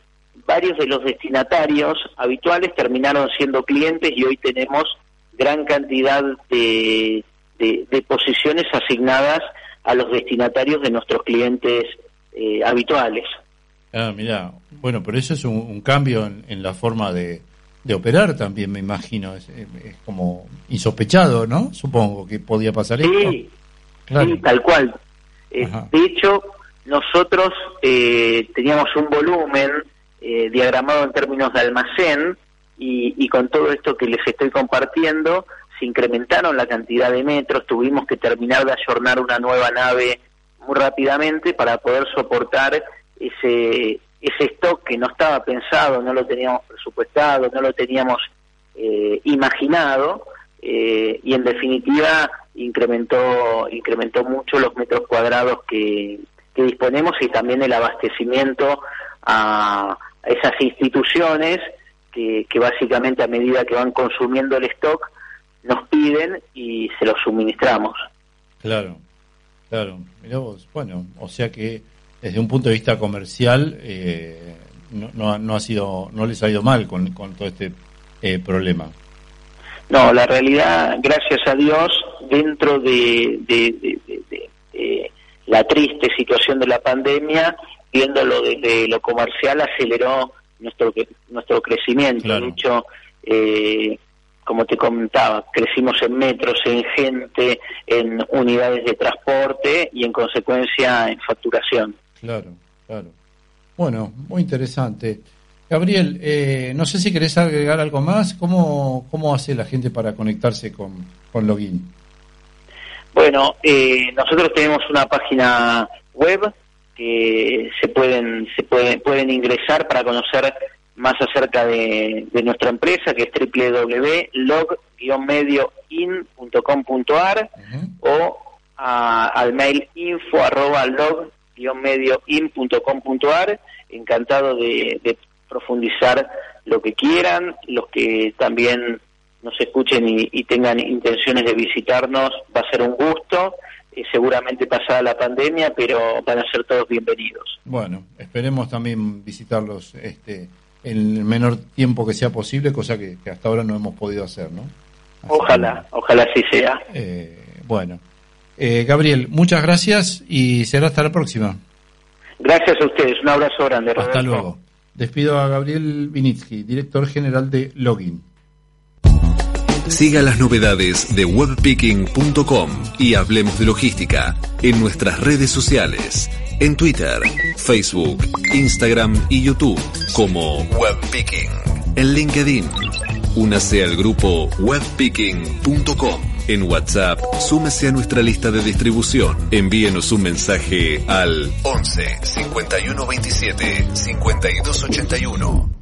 varios de los destinatarios habituales terminaron siendo clientes y hoy tenemos gran cantidad de, de, posiciones asignadas a los destinatarios de nuestros clientes eh, habituales. Ah, mira, bueno, pero eso es un, cambio en, la forma de, de, operar también, me imagino. Es, como insospechado, ¿no? Supongo que podía pasar sí, esto. Sí, tal cual. Eh, de hecho, nosotros eh, teníamos un volumen eh, diagramado en términos de almacén y, con todo esto que les estoy compartiendo se incrementaron la cantidad de metros, tuvimos que terminar de ayornar una nueva nave muy rápidamente para poder soportar ese, ese stock que no estaba pensado, no lo teníamos presupuestado, no lo teníamos eh, imaginado y en definitiva incrementó incrementó mucho los metros cuadrados que, que disponemos y también el abastecimiento a, esas instituciones que, básicamente a medida que van consumiendo el stock nos piden y se los suministramos. Claro, claro. bueno, o sea que desde un punto de vista comercial eh, no, no, ha sido, no les ha ido mal con, con todo este eh, problema. No, la realidad, gracias a Dios, dentro de, de, de la triste situación de la pandemia, viéndolo desde lo comercial, aceleró nuestro nuestro crecimiento. De hecho, eh, como te comentaba, crecimos en metros, en gente, en unidades de transporte y en consecuencia en facturación. Claro, claro. Bueno, muy interesante. Gabriel, eh, no sé si querés agregar algo más. ¿Cómo, cómo hace la gente para conectarse con, con Login? Bueno, eh, nosotros tenemos una página web que se pueden se pueden pueden ingresar para conocer más acerca de, nuestra empresa que es www.log-medioin.com.ar o al mail info arroba log-medioin.com.ar encantado de, de profundizar lo que quieran los que también nos escuchen y, tengan intenciones de visitarnos, va a ser un gusto. Eh, seguramente pasada la pandemia, pero van a ser todos bienvenidos. Bueno, esperemos también visitarlos este, en el menor tiempo que sea posible, cosa que, hasta ahora no hemos podido hacer, ¿no? ojalá, ojalá así sea. Eh, bueno, eh, Gabriel, muchas gracias y será hasta la próxima. Gracias a ustedes, un abrazo grande. Hasta luego. Despido a Gabriel Vinitsky, director general de Login. Siga las novedades de webpicking.com y hablemos de logística en nuestras redes sociales, en Twitter, Facebook, Instagram y YouTube como Webpicking, en LinkedIn. Únase al grupo webpicking.com. En WhatsApp, súmese a nuestra lista de distribución. Envíenos un mensaje al 11 51 27 52 81.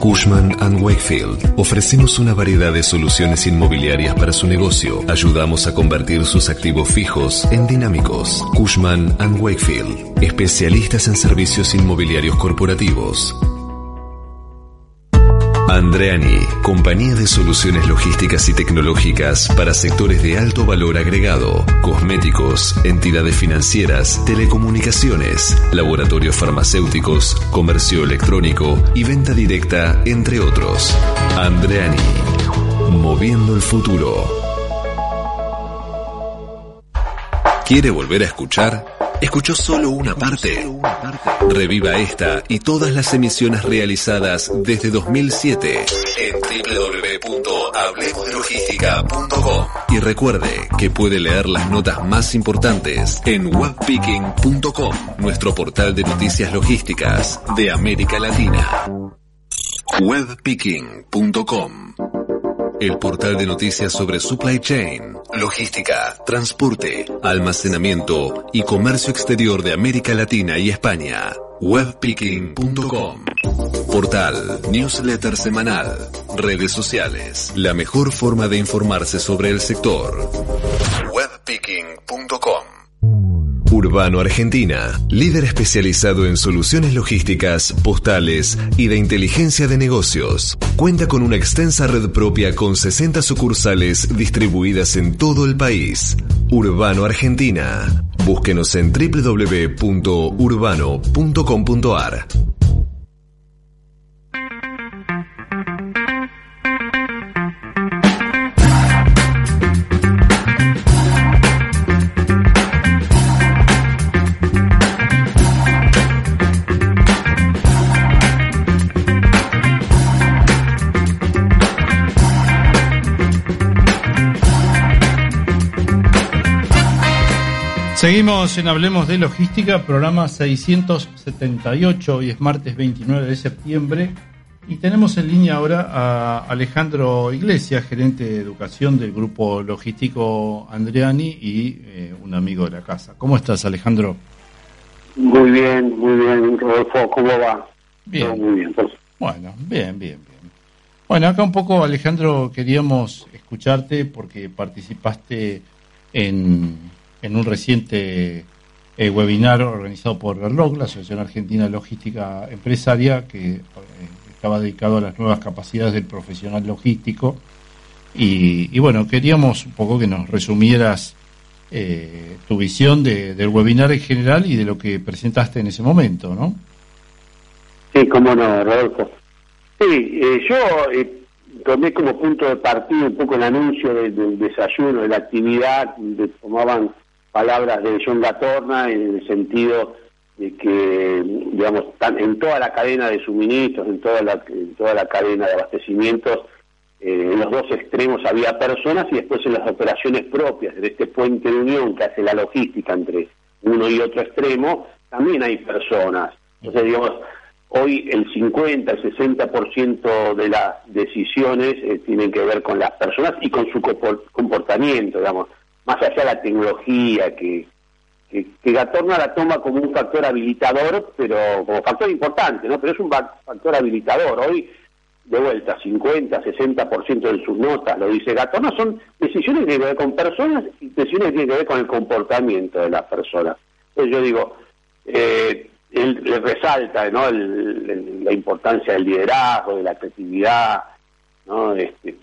Cushman ⁇ Wakefield. Ofrecemos una variedad de soluciones inmobiliarias para su negocio. Ayudamos a convertir sus activos fijos en dinámicos. Cushman ⁇ Wakefield. Especialistas en servicios inmobiliarios corporativos. Andreani, compañía de soluciones logísticas y tecnológicas para sectores de alto valor agregado, cosméticos, entidades financieras, telecomunicaciones, laboratorios farmacéuticos, comercio electrónico y venta directa, entre otros. Andreani, moviendo el futuro. ¿Quiere volver a escuchar? ¿Escuchó solo una parte? Reviva esta y todas las emisiones realizadas desde 2007 en www.hablemosdelogística.com y recuerde que puede leer las notas más importantes en webpicking.com, nuestro portal de noticias logísticas de América Latina. webpicking.com el portal de noticias sobre supply chain, logística, transporte, almacenamiento y comercio exterior de América Latina y España. Webpicking.com. Portal, newsletter semanal, redes sociales. La mejor forma de informarse sobre el sector. webpicking.com Urbano Argentina, líder especializado en soluciones logísticas, postales y de inteligencia de negocios. Cuenta con una extensa red propia con 60 sucursales distribuidas en todo el país. Urbano Argentina. Búsquenos en www.urbano.com.ar. Seguimos en Hablemos de Logística, programa 678, hoy es martes 29 de septiembre y tenemos en línea ahora a Alejandro Iglesias, gerente de educación del grupo logístico Andreani y eh, un amigo de la casa. ¿Cómo estás Alejandro? Muy bien, muy bien, Rodolfo, ¿cómo va? Bien. muy bien. Pues. Bueno, bien, bien, bien. Bueno, acá un poco Alejandro queríamos escucharte porque participaste en en un reciente eh, webinar organizado por RLOG, la Asociación Argentina de Logística Empresaria, que eh, estaba dedicado a las nuevas capacidades del profesional logístico. Y, bueno, queríamos un poco que nos resumieras eh, tu visión del webinar en general y de lo que presentaste en ese momento, ¿no? Sí, cómo no, Rodolfo. Sí, yo tomé como punto de partida un poco el anuncio del desayuno, de la actividad, donde tomaban palabras de John Gatorna en el sentido de que, digamos, en toda la cadena de suministros, en toda la, toda la cadena de abastecimientos, eh, en los dos extremos había personas y después en las operaciones propias, de este puente de unión que hace la logística entre uno y otro extremo, también hay personas. Entonces, digamos, hoy el 50, el 60% de las decisiones eh, tienen que ver con las personas y con su comportamiento, digamos más allá de la tecnología, que, que, Gatorna la toma como un factor habilitador, pero como factor importante, ¿no? Pero es un factor habilitador. Hoy, de vuelta, 50, 60% de sus notas, lo dice Gatorna, son decisiones que tienen que ver con personas y decisiones que tienen que ver con el comportamiento de las personas. Entonces yo digo, eh, él, resalta ¿no? la importancia del liderazgo, de la creatividad, ¿no? Este,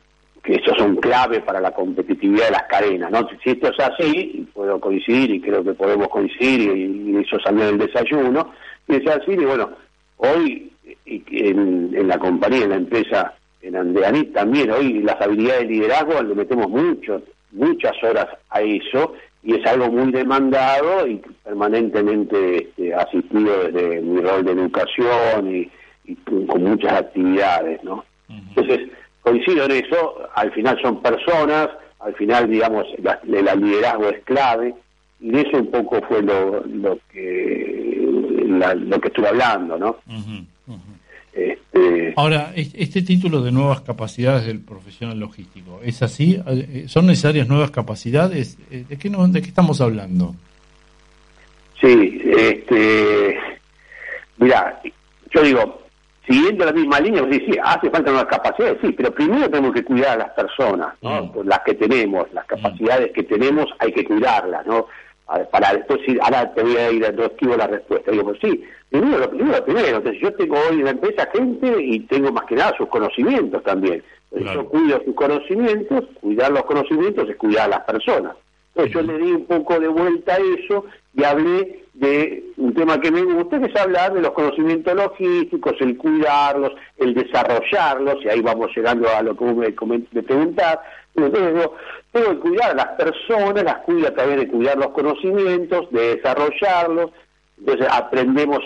que esos son clave para la competitividad de las cadenas. ¿no? Si esto es así, puedo coincidir y creo que podemos coincidir, y, eso salió del desayuno, y es así, y bueno, hoy en, la compañía, en la empresa, en Andeanit también, hoy las habilidades de liderazgo le metemos mucho, muchas horas a eso, y es algo muy demandado y permanentemente este, asistido desde mi rol de educación y, con muchas actividades, ¿no? Entonces, coincido en eso, al final son personas, al final, digamos, el liderazgo es clave, y de eso un poco fue lo, lo que lo que estuve hablando, ¿no? Este, Ahora, este título de nuevas capacidades del profesional logístico, ¿es así? ¿Son necesarias nuevas capacidades? Eh, ¿De qué, no, de qué estamos hablando? Sí, este, mira, yo digo, siguiendo la misma línea, vos decís, sí, hace falta nuevas capacidades, sí, pero primero tenemos que cuidar a las personas, ¿no? Mm. Las que tenemos, las capacidades que tenemos, hay que cuidarlas, ¿no? Para después ir, ahora te voy a ir, esquivo la respuesta. Digo, pues sí, primero lo primero, primero. Entonces, yo tengo hoy en la empresa gente y tengo más que nada sus conocimientos también. Entonces, yo cuido sus conocimientos, cuidar los conocimientos es cuidar a las personas. Entonces, yo le di un poco de vuelta a eso y hablé de un tema que me gusta, que es hablar de los conocimientos logísticos, el cuidarlos, el desarrollarlos, y ahí vamos llegando a lo que me, me preguntás. Entonces digo, tengo que cuidar a las personas, las cuida a través de cuidar los conocimientos, de desarrollarlos, entonces aprendemos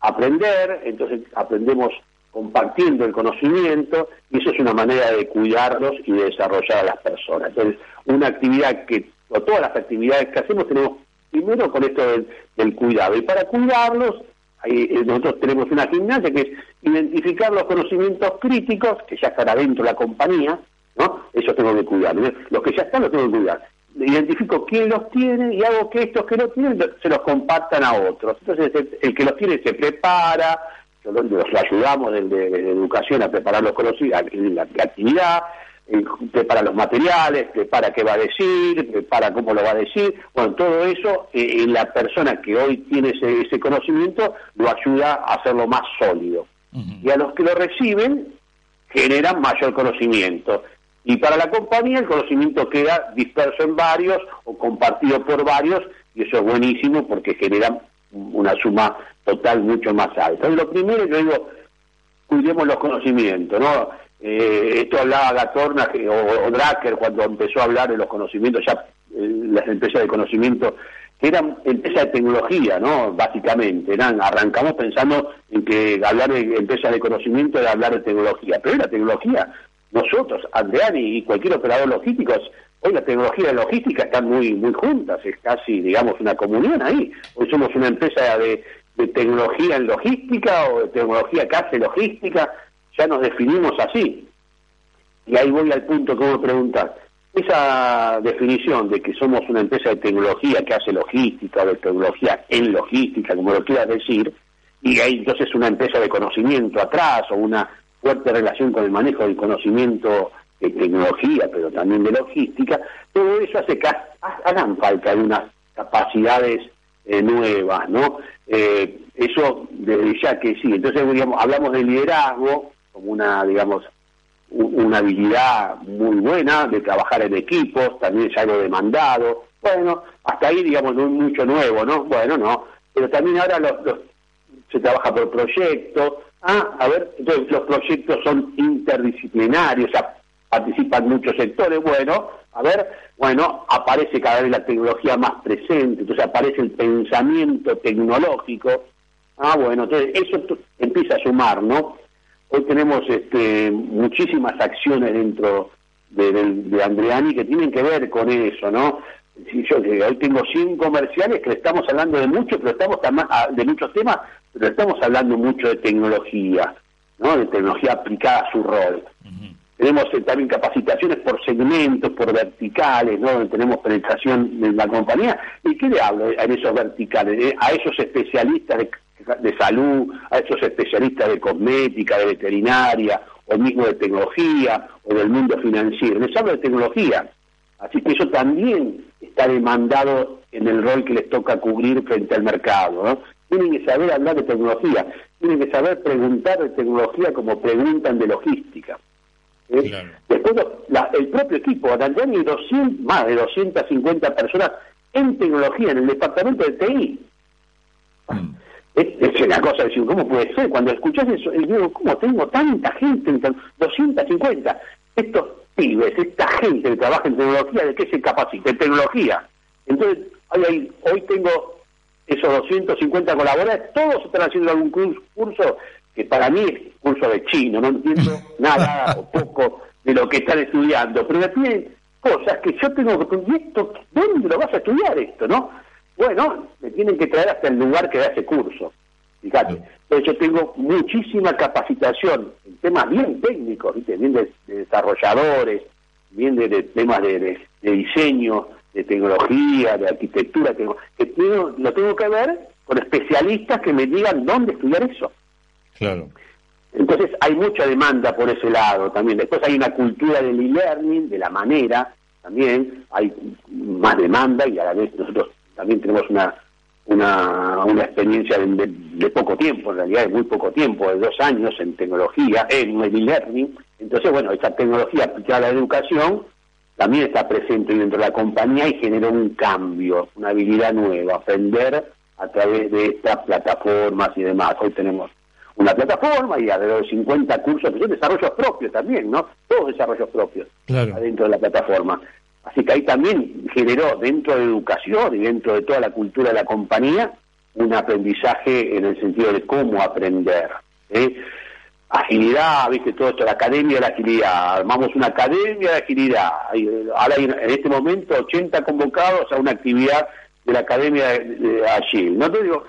a aprender, entonces aprendemos compartiendo el conocimiento, y eso es una manera de cuidarlos y de desarrollar a las personas. Entonces, una actividad que, o todas las actividades que hacemos tenemos primero con esto del, cuidado. Y para cuidarlos, eh, nosotros tenemos una gimnasia que es identificar los conocimientos críticos, que ya están adentro de la compañía, ¿no? Eso tengo que cuidar. Los que ya están los tengo que cuidar. Identifico quién los tiene y hago que estos que no tienen se los compartan a otros. Entonces el, que los tiene se prepara, los ayudamos desde de, educación a preparar los conocimientos, la, actividad, prepara los materiales, prepara qué va a decir, prepara cómo lo va a decir, bueno, todo eso, eh, la persona que hoy tiene ese, conocimiento lo ayuda a hacerlo más sólido. Y a los que lo reciben, generan mayor conocimiento. Y para la compañía el conocimiento queda disperso en varios o compartido por varios, y eso es buenísimo porque genera una suma total mucho más alta. lo primero yo digo, cuidemos los conocimientos, ¿no? Eh, esto hablaba Gatorna o, o, Dracker cuando empezó a hablar de los conocimientos, ya eh, las empresas de conocimiento, que eran empresas de tecnología, ¿no? Básicamente, eran, arrancamos pensando en que hablar de empresas de conocimiento era hablar de tecnología, pero la tecnología, nosotros, Andreani y cualquier operador logístico, Hoy la tecnología y la logística están muy muy juntas, es casi, digamos, una comunión ahí. Hoy somos una empresa de, tecnología en logística o de tecnología hace logística, ya nos definimos así. Y ahí voy al punto que vos preguntar. Esa definición de que somos una empresa de tecnología que hace logística o de tecnología en logística, como lo quieras decir, y hay entonces una empresa de conocimiento atrás o una fuerte relación con el manejo del conocimiento de tecnología, pero también de logística, todo eso hace que hagan falta algunas capacidades eh, nuevas, ¿no? Eh, eso ya que sí. Entonces, hablamos de liderazgo como una, digamos, una habilidad muy buena de trabajar en equipos, también es algo demandado. Bueno, hasta ahí, digamos, no hay mucho nuevo, ¿no? Bueno, no. Pero también ahora los, se trabaja por proyectos. Ah, a ver, entonces los proyectos son interdisciplinarios, participan muchos sectores, bueno, a ver, bueno, aparece cada vez la tecnología más presente, entonces aparece el pensamiento tecnológico, ah, bueno, entonces eso empieza a sumar, ¿no? Hoy tenemos este, muchísimas acciones dentro de, de, Andreani que tienen que ver con eso, ¿no? Si yo hoy tengo 100 comerciales que estamos hablando de mucho, pero estamos ah, de muchos temas, pero estamos hablando mucho de tecnología, ¿no? De tecnología aplicada a su rol. Tenemos eh, también capacitaciones por segmentos, por verticales, ¿no? Donde tenemos penetración en la compañía. ¿Y qué le hablo en esos verticales? Eh, a esos especialistas de, salud, a esos especialistas de cosmética, de veterinaria, o mismo de tecnología, o del mundo financiero. Les hablo de tecnología. Así que eso también está demandado en el rol que les toca cubrir frente al mercado. ¿no? Tienen que saber hablar de tecnología, tienen que saber preguntar de tecnología como preguntan de logística. ¿eh? Después el propio equipo, Andrés, 200, más de 250 personas en tecnología, en el departamento de TI. Mm. Es, una cosa, decir, ¿cómo puede ser? Cuando escuchas eso, digo, ¿cómo tengo tanta gente? 250. Estos pibes, esta gente que trabaja en tecnología, ¿de qué se capacita? En tecnología. Entonces, hoy, hoy tengo esos 250 colaboradores, todos están haciendo algún curso que para mí es curso de chino, no entiendo nada o poco de lo que están estudiando, pero me piden cosas que yo tengo que esto, ¿dónde lo vas a estudiar esto, no? Bueno, me tienen que traer hasta el lugar que da ese curso, fíjate. Entonces yo tengo muchísima capacitación en temas bien técnicos, bien de, desarrolladores, bien de, temas de, diseño, de tecnología, de arquitectura, que lo tengo que ver con especialistas que me digan dónde estudiar eso. Claro. Entonces hay mucha demanda por ese lado también. Después hay una cultura del e-learning, de la manera, también hay más demanda y a la vez nosotros también tenemos una una, una experiencia de, poco tiempo, en realidad de muy poco tiempo, de dos años en tecnología, en el e-learning. Entonces, bueno, esa tecnología aplicada a la educación también está presente dentro de la compañía y generó un cambio, una habilidad nueva, aprender a través de estas plataformas y demás. Hoy tenemos una plataforma y alrededor de 50 cursos que son desarrollos propios también, ¿no? Todos desarrollos propios claro. dentro de la plataforma. Así que ahí también generó dentro de educación y dentro de toda la cultura de la compañía un aprendizaje en el sentido de cómo aprender. Agilidad, viste, todo esto, la academia de la agilidad. Armamos una academia de agilidad. Ahora hay en este momento 80 convocados a una actividad de la academia de, Agile. No te digo,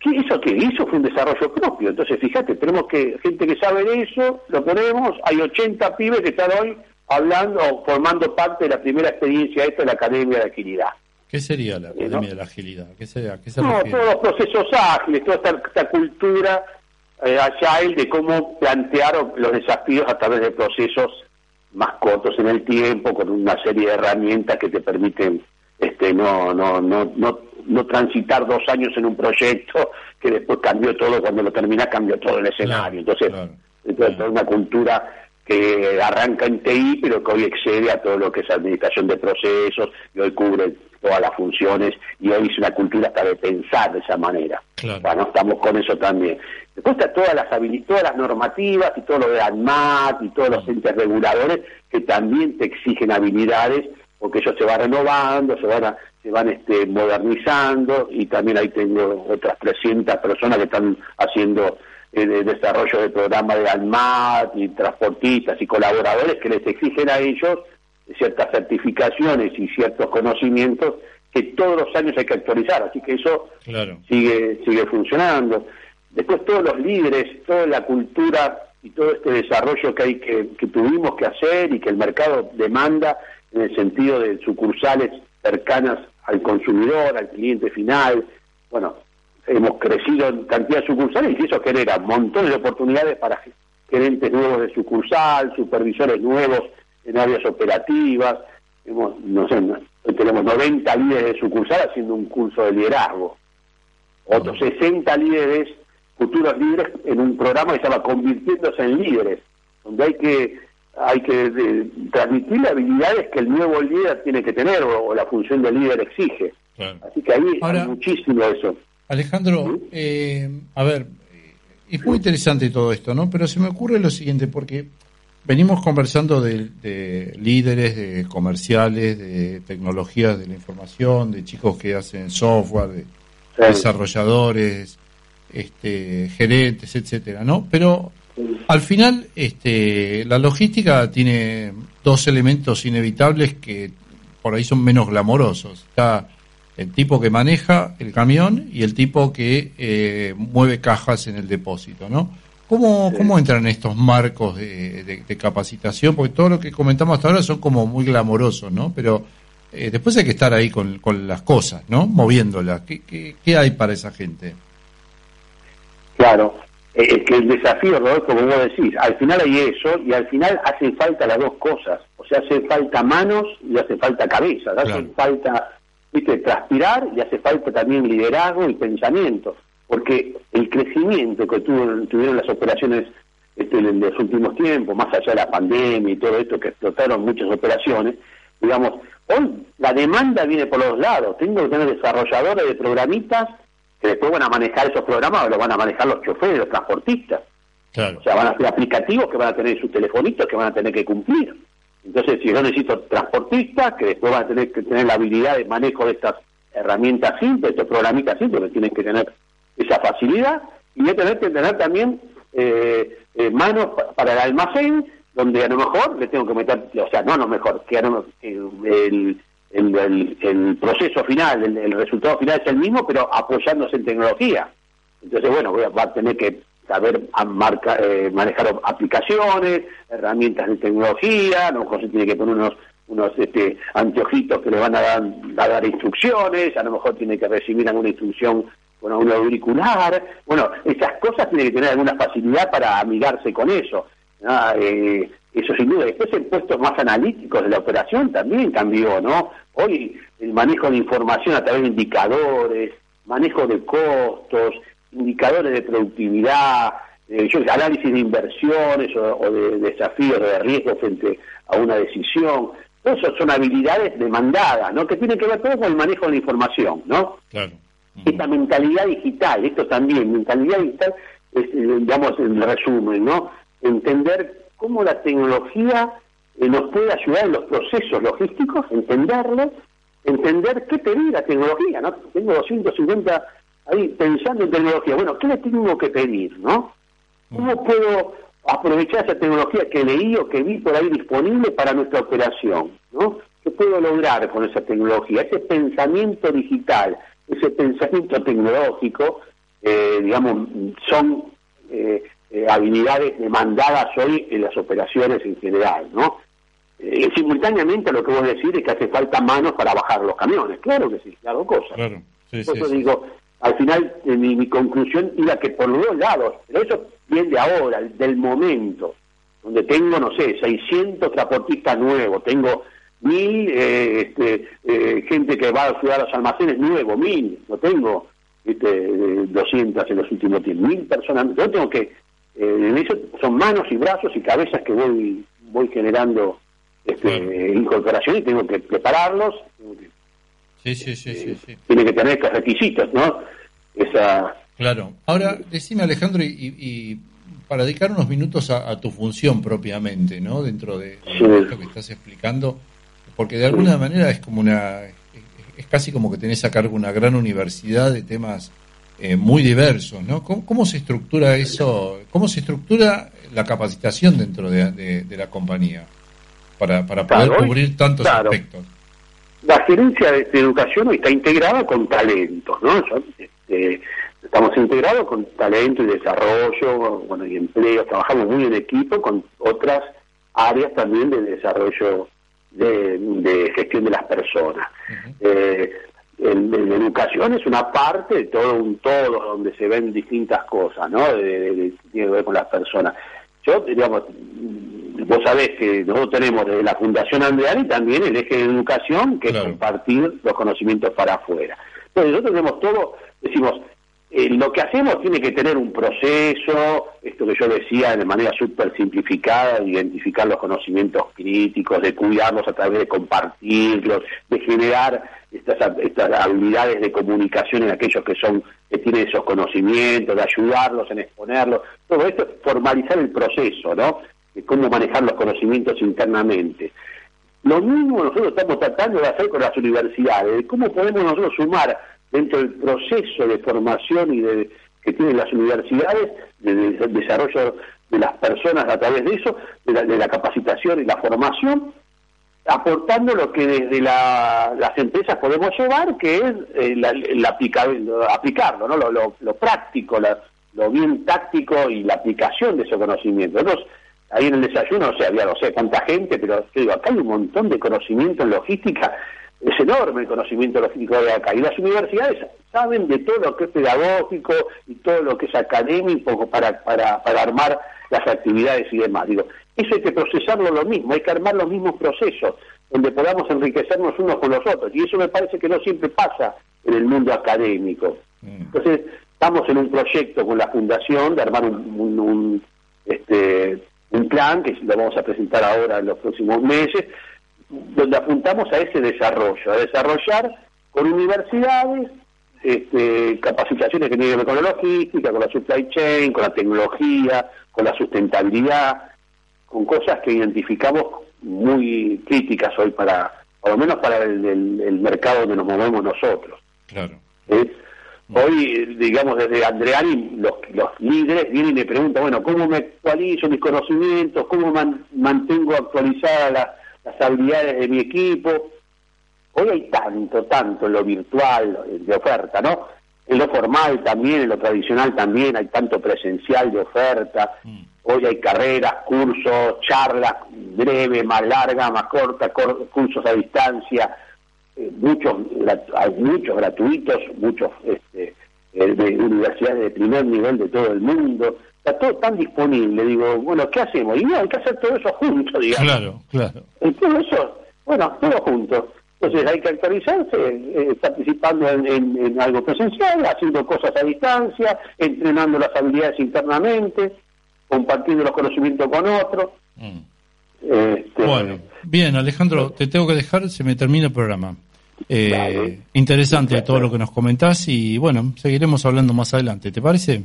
¿Qué, ¿Eso qué? Eso fue un desarrollo propio. Entonces, fíjate, tenemos que gente que sabe de eso, lo ponemos, hay 80 pibes que están hoy hablando o formando parte de la primera experiencia esta de la Academia de Agilidad. ¿Qué sería la Academia de la Agilidad? ¿Qué, sería? ¿Qué no, todos los procesos ágiles, toda esta, cultura eh, el de cómo plantear los desafíos a través de procesos más cortos en el tiempo, con una serie de herramientas que te permiten este, no, no, no, no, no transitar dos años en un proyecto que después cambió todo, cuando lo termina cambió todo el escenario. Entonces, es una cultura que arranca en TI, pero que hoy excede a todo lo que es administración de procesos, y hoy cubre todas las funciones, y hoy es una cultura hasta de pensar de esa manera. Bueno, estamos con eso también. Después está todas las todas las normativas y todo lo de ANMAT y todos los entes reguladores que también te exigen habilidades porque ellos se van renovando, se van, se van este, modernizando y también ahí tengo otras 300 personas que están haciendo el eh, desarrollo de programas de ANMAT y transportistas y colaboradores que les exigen a ellos ciertas certificaciones y ciertos conocimientos que todos los años hay que actualizar, así que eso sigue sigue funcionando. Después todos los líderes, toda la cultura y todo este desarrollo que hay que, que tuvimos que hacer y que el mercado demanda en el sentido de sucursales cercanas al consumidor, al cliente final. Bueno, hemos crecido en cantidad de sucursales y eso genera montones de oportunidades para gerentes nuevos de sucursal, supervisores nuevos en áreas operativas. Hemos, no sé, tenemos 90 líderes de sucursal haciendo un curso de liderazgo. Otros 60 líderes, futuros líderes, en un programa que se llama Convirtiéndose en Líderes, donde hay que hay que transmitir habilidades que el nuevo líder tiene que tener o, la función del líder exige. Así que ahí hay muchísimo eso. Alejandro, eh, a ver, es muy interesante todo esto, ¿no? Pero se me ocurre lo siguiente, porque venimos conversando de, líderes, de comerciales, de tecnologías de la información, de chicos que hacen software, de desarrolladores, este, gerentes, etcétera, ¿no? Pero al final, este, la logística tiene dos elementos inevitables que por ahí son menos glamorosos. Está el tipo que maneja el camión y el tipo que eh, mueve cajas en el depósito, ¿no? ¿Cómo, ¿Cómo entran estos marcos de, capacitación? Porque todo lo que comentamos hasta ahora son como muy glamorosos, ¿no? Pero eh, después hay que estar ahí con, con las cosas, ¿no? Moviéndolas. ¿Qué, qué, qué hay para esa gente? Claro, eh, que el desafío, Rodolfo, como vos decís, al final hay eso y al final hacen falta las dos cosas. O sea, hace falta manos y hace falta cabeza, hace falta ¿viste? transpirar y hace falta también liderazgo y pensamiento. Porque el crecimiento que tuvieron las operaciones este, en los últimos tiempos, más allá de la pandemia y todo esto que explotaron muchas operaciones, digamos, hoy la demanda viene por los lados. Tengo que tener desarrolladores de programitas que después van a manejar esos programas, los van a manejar los choferes, los transportistas. O sea, van a ser aplicativos que van a tener sus telefonitos que van a tener que cumplir. Entonces, si yo necesito transportistas, que después van a tener que tener la habilidad de manejo de estas herramientas simples, estos programitas simples, que tienen que tener esa facilidad, y voy a tener que tener también eh, eh, manos para el almacén, donde a lo mejor le tengo que meter, o sea, no a lo mejor, que a lo, el, el, proceso final, el, resultado final es el mismo, pero apoyándose en tecnología. Entonces, bueno, voy a, va a tener que saber marca, eh, manejar aplicaciones, herramientas de tecnología, a lo mejor se tiene que poner unos unos este, anteojitos que le van a dar, a dar instrucciones, a lo mejor tiene que recibir alguna instrucción con un auricular. Bueno, esas cosas tiene que tener alguna facilidad para amigarse con eso. Eh, eso sin duda. Después en puestos más analíticos de la operación también cambió, ¿no? Hoy el manejo de información a través de indicadores, manejo de costos, indicadores de productividad, eh, análisis de inversiones o, de desafíos de riesgo frente a una decisión. Todo eso son habilidades demandadas, ¿no? Que tienen que ver todo con el manejo de la información, ¿no? Claro. Esta mentalidad digital, esto también, mentalidad digital, es, eh, digamos, en resumen, ¿no? Entender cómo la tecnología eh, nos puede ayudar en los procesos logísticos, entenderlo, entender qué pedir a tecnología, ¿no? Tengo 250 ahí pensando en tecnología. Bueno, ¿qué le tengo que pedir, no? ¿Cómo puedo aprovechar esa tecnología que leí o que vi por ahí disponible para nuestra operación, no? ¿Qué puedo lograr con esa tecnología? Ese pensamiento digital, ese pensamiento tecnológico, eh, digamos, son eh, eh, habilidades demandadas hoy en las operaciones en general, ¿no? Eh, simultáneamente lo que voy a decir es que hace falta manos para bajar los camiones, claro que sí, claro cosa. Claro. Sí, digo, al final mi, mi, conclusión era que por los dos lados, pero eso viene de ahora, del momento, donde tengo, no sé, 600 transportistas nuevos, tengo mil eh, este, eh, gente que va a cuidar los almacenes nuevos, mil, no tengo este, 200 en los últimos tiempos, mil personas, yo tengo que, eh, en eso son manos y brazos y cabezas que voy voy generando este, incorporación y tengo que prepararlos. Sí, sí, sí, sí, sí, Tiene que tener estos requisitos, ¿no? Esa... Claro. Ahora, decime Alejandro, y, para dedicar unos minutos a, tu función propiamente, ¿no? Dentro de, lo que estás explicando, porque de alguna manera es como una, es, casi como que tenés a cargo una gran universidad de temas eh, muy diversos, ¿no? ¿Cómo, se estructura eso? ¿Cómo se estructura la capacitación dentro de, la compañía para, para poder cubrir tantos aspectos? La gerencia de, educación está integrada con talentos, ¿no? Este, estamos integrados con talento y desarrollo, bueno, y empleo, trabajamos muy en equipo con otras áreas también de desarrollo de, gestión de las personas. Eh, en, educación es una parte de todo un todo donde se ven distintas cosas, ¿no? De, tiene que ver con las personas. Yo, digamos, vos sabés que nosotros tenemos desde la Fundación Andreani también el eje de educación, que es compartir los conocimientos para afuera. Entonces, nosotros tenemos todo, decimos, eh, lo que hacemos tiene que tener un proceso, esto que yo decía de manera súper simplificada, de identificar los conocimientos críticos, de cuidarlos a través de compartirlos, de generar estas, estas habilidades de comunicación en aquellos que son que tienen esos conocimientos, de ayudarlos en exponerlos. Todo esto es formalizar el proceso, ¿no? De cómo manejar los conocimientos internamente. Lo mismo nosotros estamos tratando de hacer con las universidades, de cómo podemos nosotros sumar dentro del proceso de formación y de que tienen las universidades, del desarrollo de las personas a través de eso, de la, capacitación y la formación, aportando lo que desde las empresas podemos llevar, que es eh, aplicarlo, ¿no? lo, práctico, lo bien táctico y la aplicación de ese conocimiento. Entonces, ahí en el desayuno, o sea, había no sé cuánta gente, pero digo, acá hay un montón de conocimiento en logística es enorme el conocimiento logístico de acá. Y las universidades saben de todo lo que es pedagógico y todo lo que es académico para, para, para armar las actividades y demás. Digo, eso hay que procesarlo lo mismo, hay que armar los mismos procesos, donde podamos enriquecernos unos con los otros. Y eso me parece que no siempre pasa en el mundo académico. Mm. Entonces, estamos en un proyecto con la Fundación de armar un, un este, un plan que lo vamos a presentar ahora en los próximos meses, donde apuntamos a ese desarrollo, a desarrollar con universidades este, capacitaciones que tienen que ver con la logística, con la supply chain, con la tecnología, con la sustentabilidad, con cosas que identificamos muy críticas hoy para, por lo menos para el, mercado donde nos movemos nosotros. Claro. Hoy, digamos, desde Andreani, los, los líderes vienen y me preguntan, bueno, ¿cómo me actualizo mis conocimientos? ¿Cómo mantengo actualizada la, las habilidades de mi equipo. Hoy hay tanto, tanto en lo virtual de oferta, ¿no? En lo formal también, en lo tradicional también, hay tanto presencial de oferta. Mm. Hoy hay carreras, cursos, charlas breves, más largas, más cortas, cursos a distancia, muchos, hay muchos gratuitos, muchos este, eh, de universidades de primer nivel de todo el mundo está todo tan disponible, digo, bueno, ¿qué hacemos? Y no, hay que hacer todo eso juntos, digamos. Claro, claro. Y todo eso, bueno, todo junto. Entonces hay que actualizarse, eh, participando en, algo presencial, haciendo cosas a distancia, entrenando las habilidades internamente, compartiendo los conocimientos con otros. Mm. Este, bueno, bien, Alejandro, te tengo que dejar, se me termina el programa. Eh, interesante todo lo que nos comentás y bueno, seguiremos hablando más adelante, ¿te parece?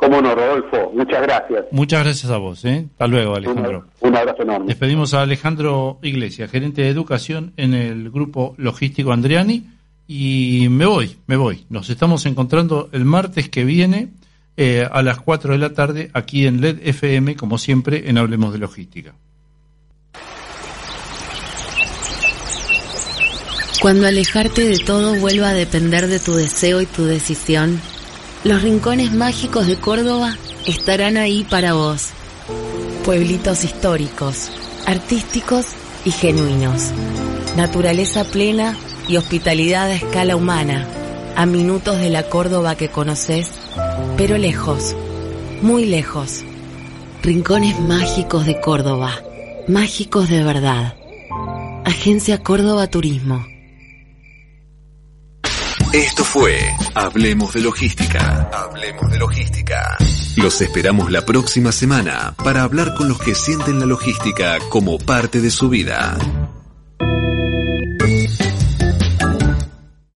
Cómo no, Rodolfo. Muchas gracias. Muchas gracias a vos. ¿eh? Hasta luego, Alejandro. Un, abrazo enorme. Despedimos a Alejandro Iglesias, gerente de educación en el grupo logístico Andriani. Y me voy, me voy. Nos estamos encontrando el martes que viene eh, a las 4 de la tarde aquí en LED FM, como siempre, en Hablemos de Logística. Cuando alejarte de todo vuelva a depender de tu deseo y tu decisión, los rincones mágicos de Córdoba estarán ahí para vos. Pueblitos históricos, artísticos y genuinos. Naturaleza plena y hospitalidad a escala humana. a minutos de la Córdoba que conoces, pero lejos, muy lejos. Rincones mágicos de Córdoba, mágicos de verdad. Agencia Córdoba Turismo. Esto fue Hablemos de Logística. Hablemos de Logística. Los esperamos la próxima semana para hablar con los que sienten la logística como parte de su vida.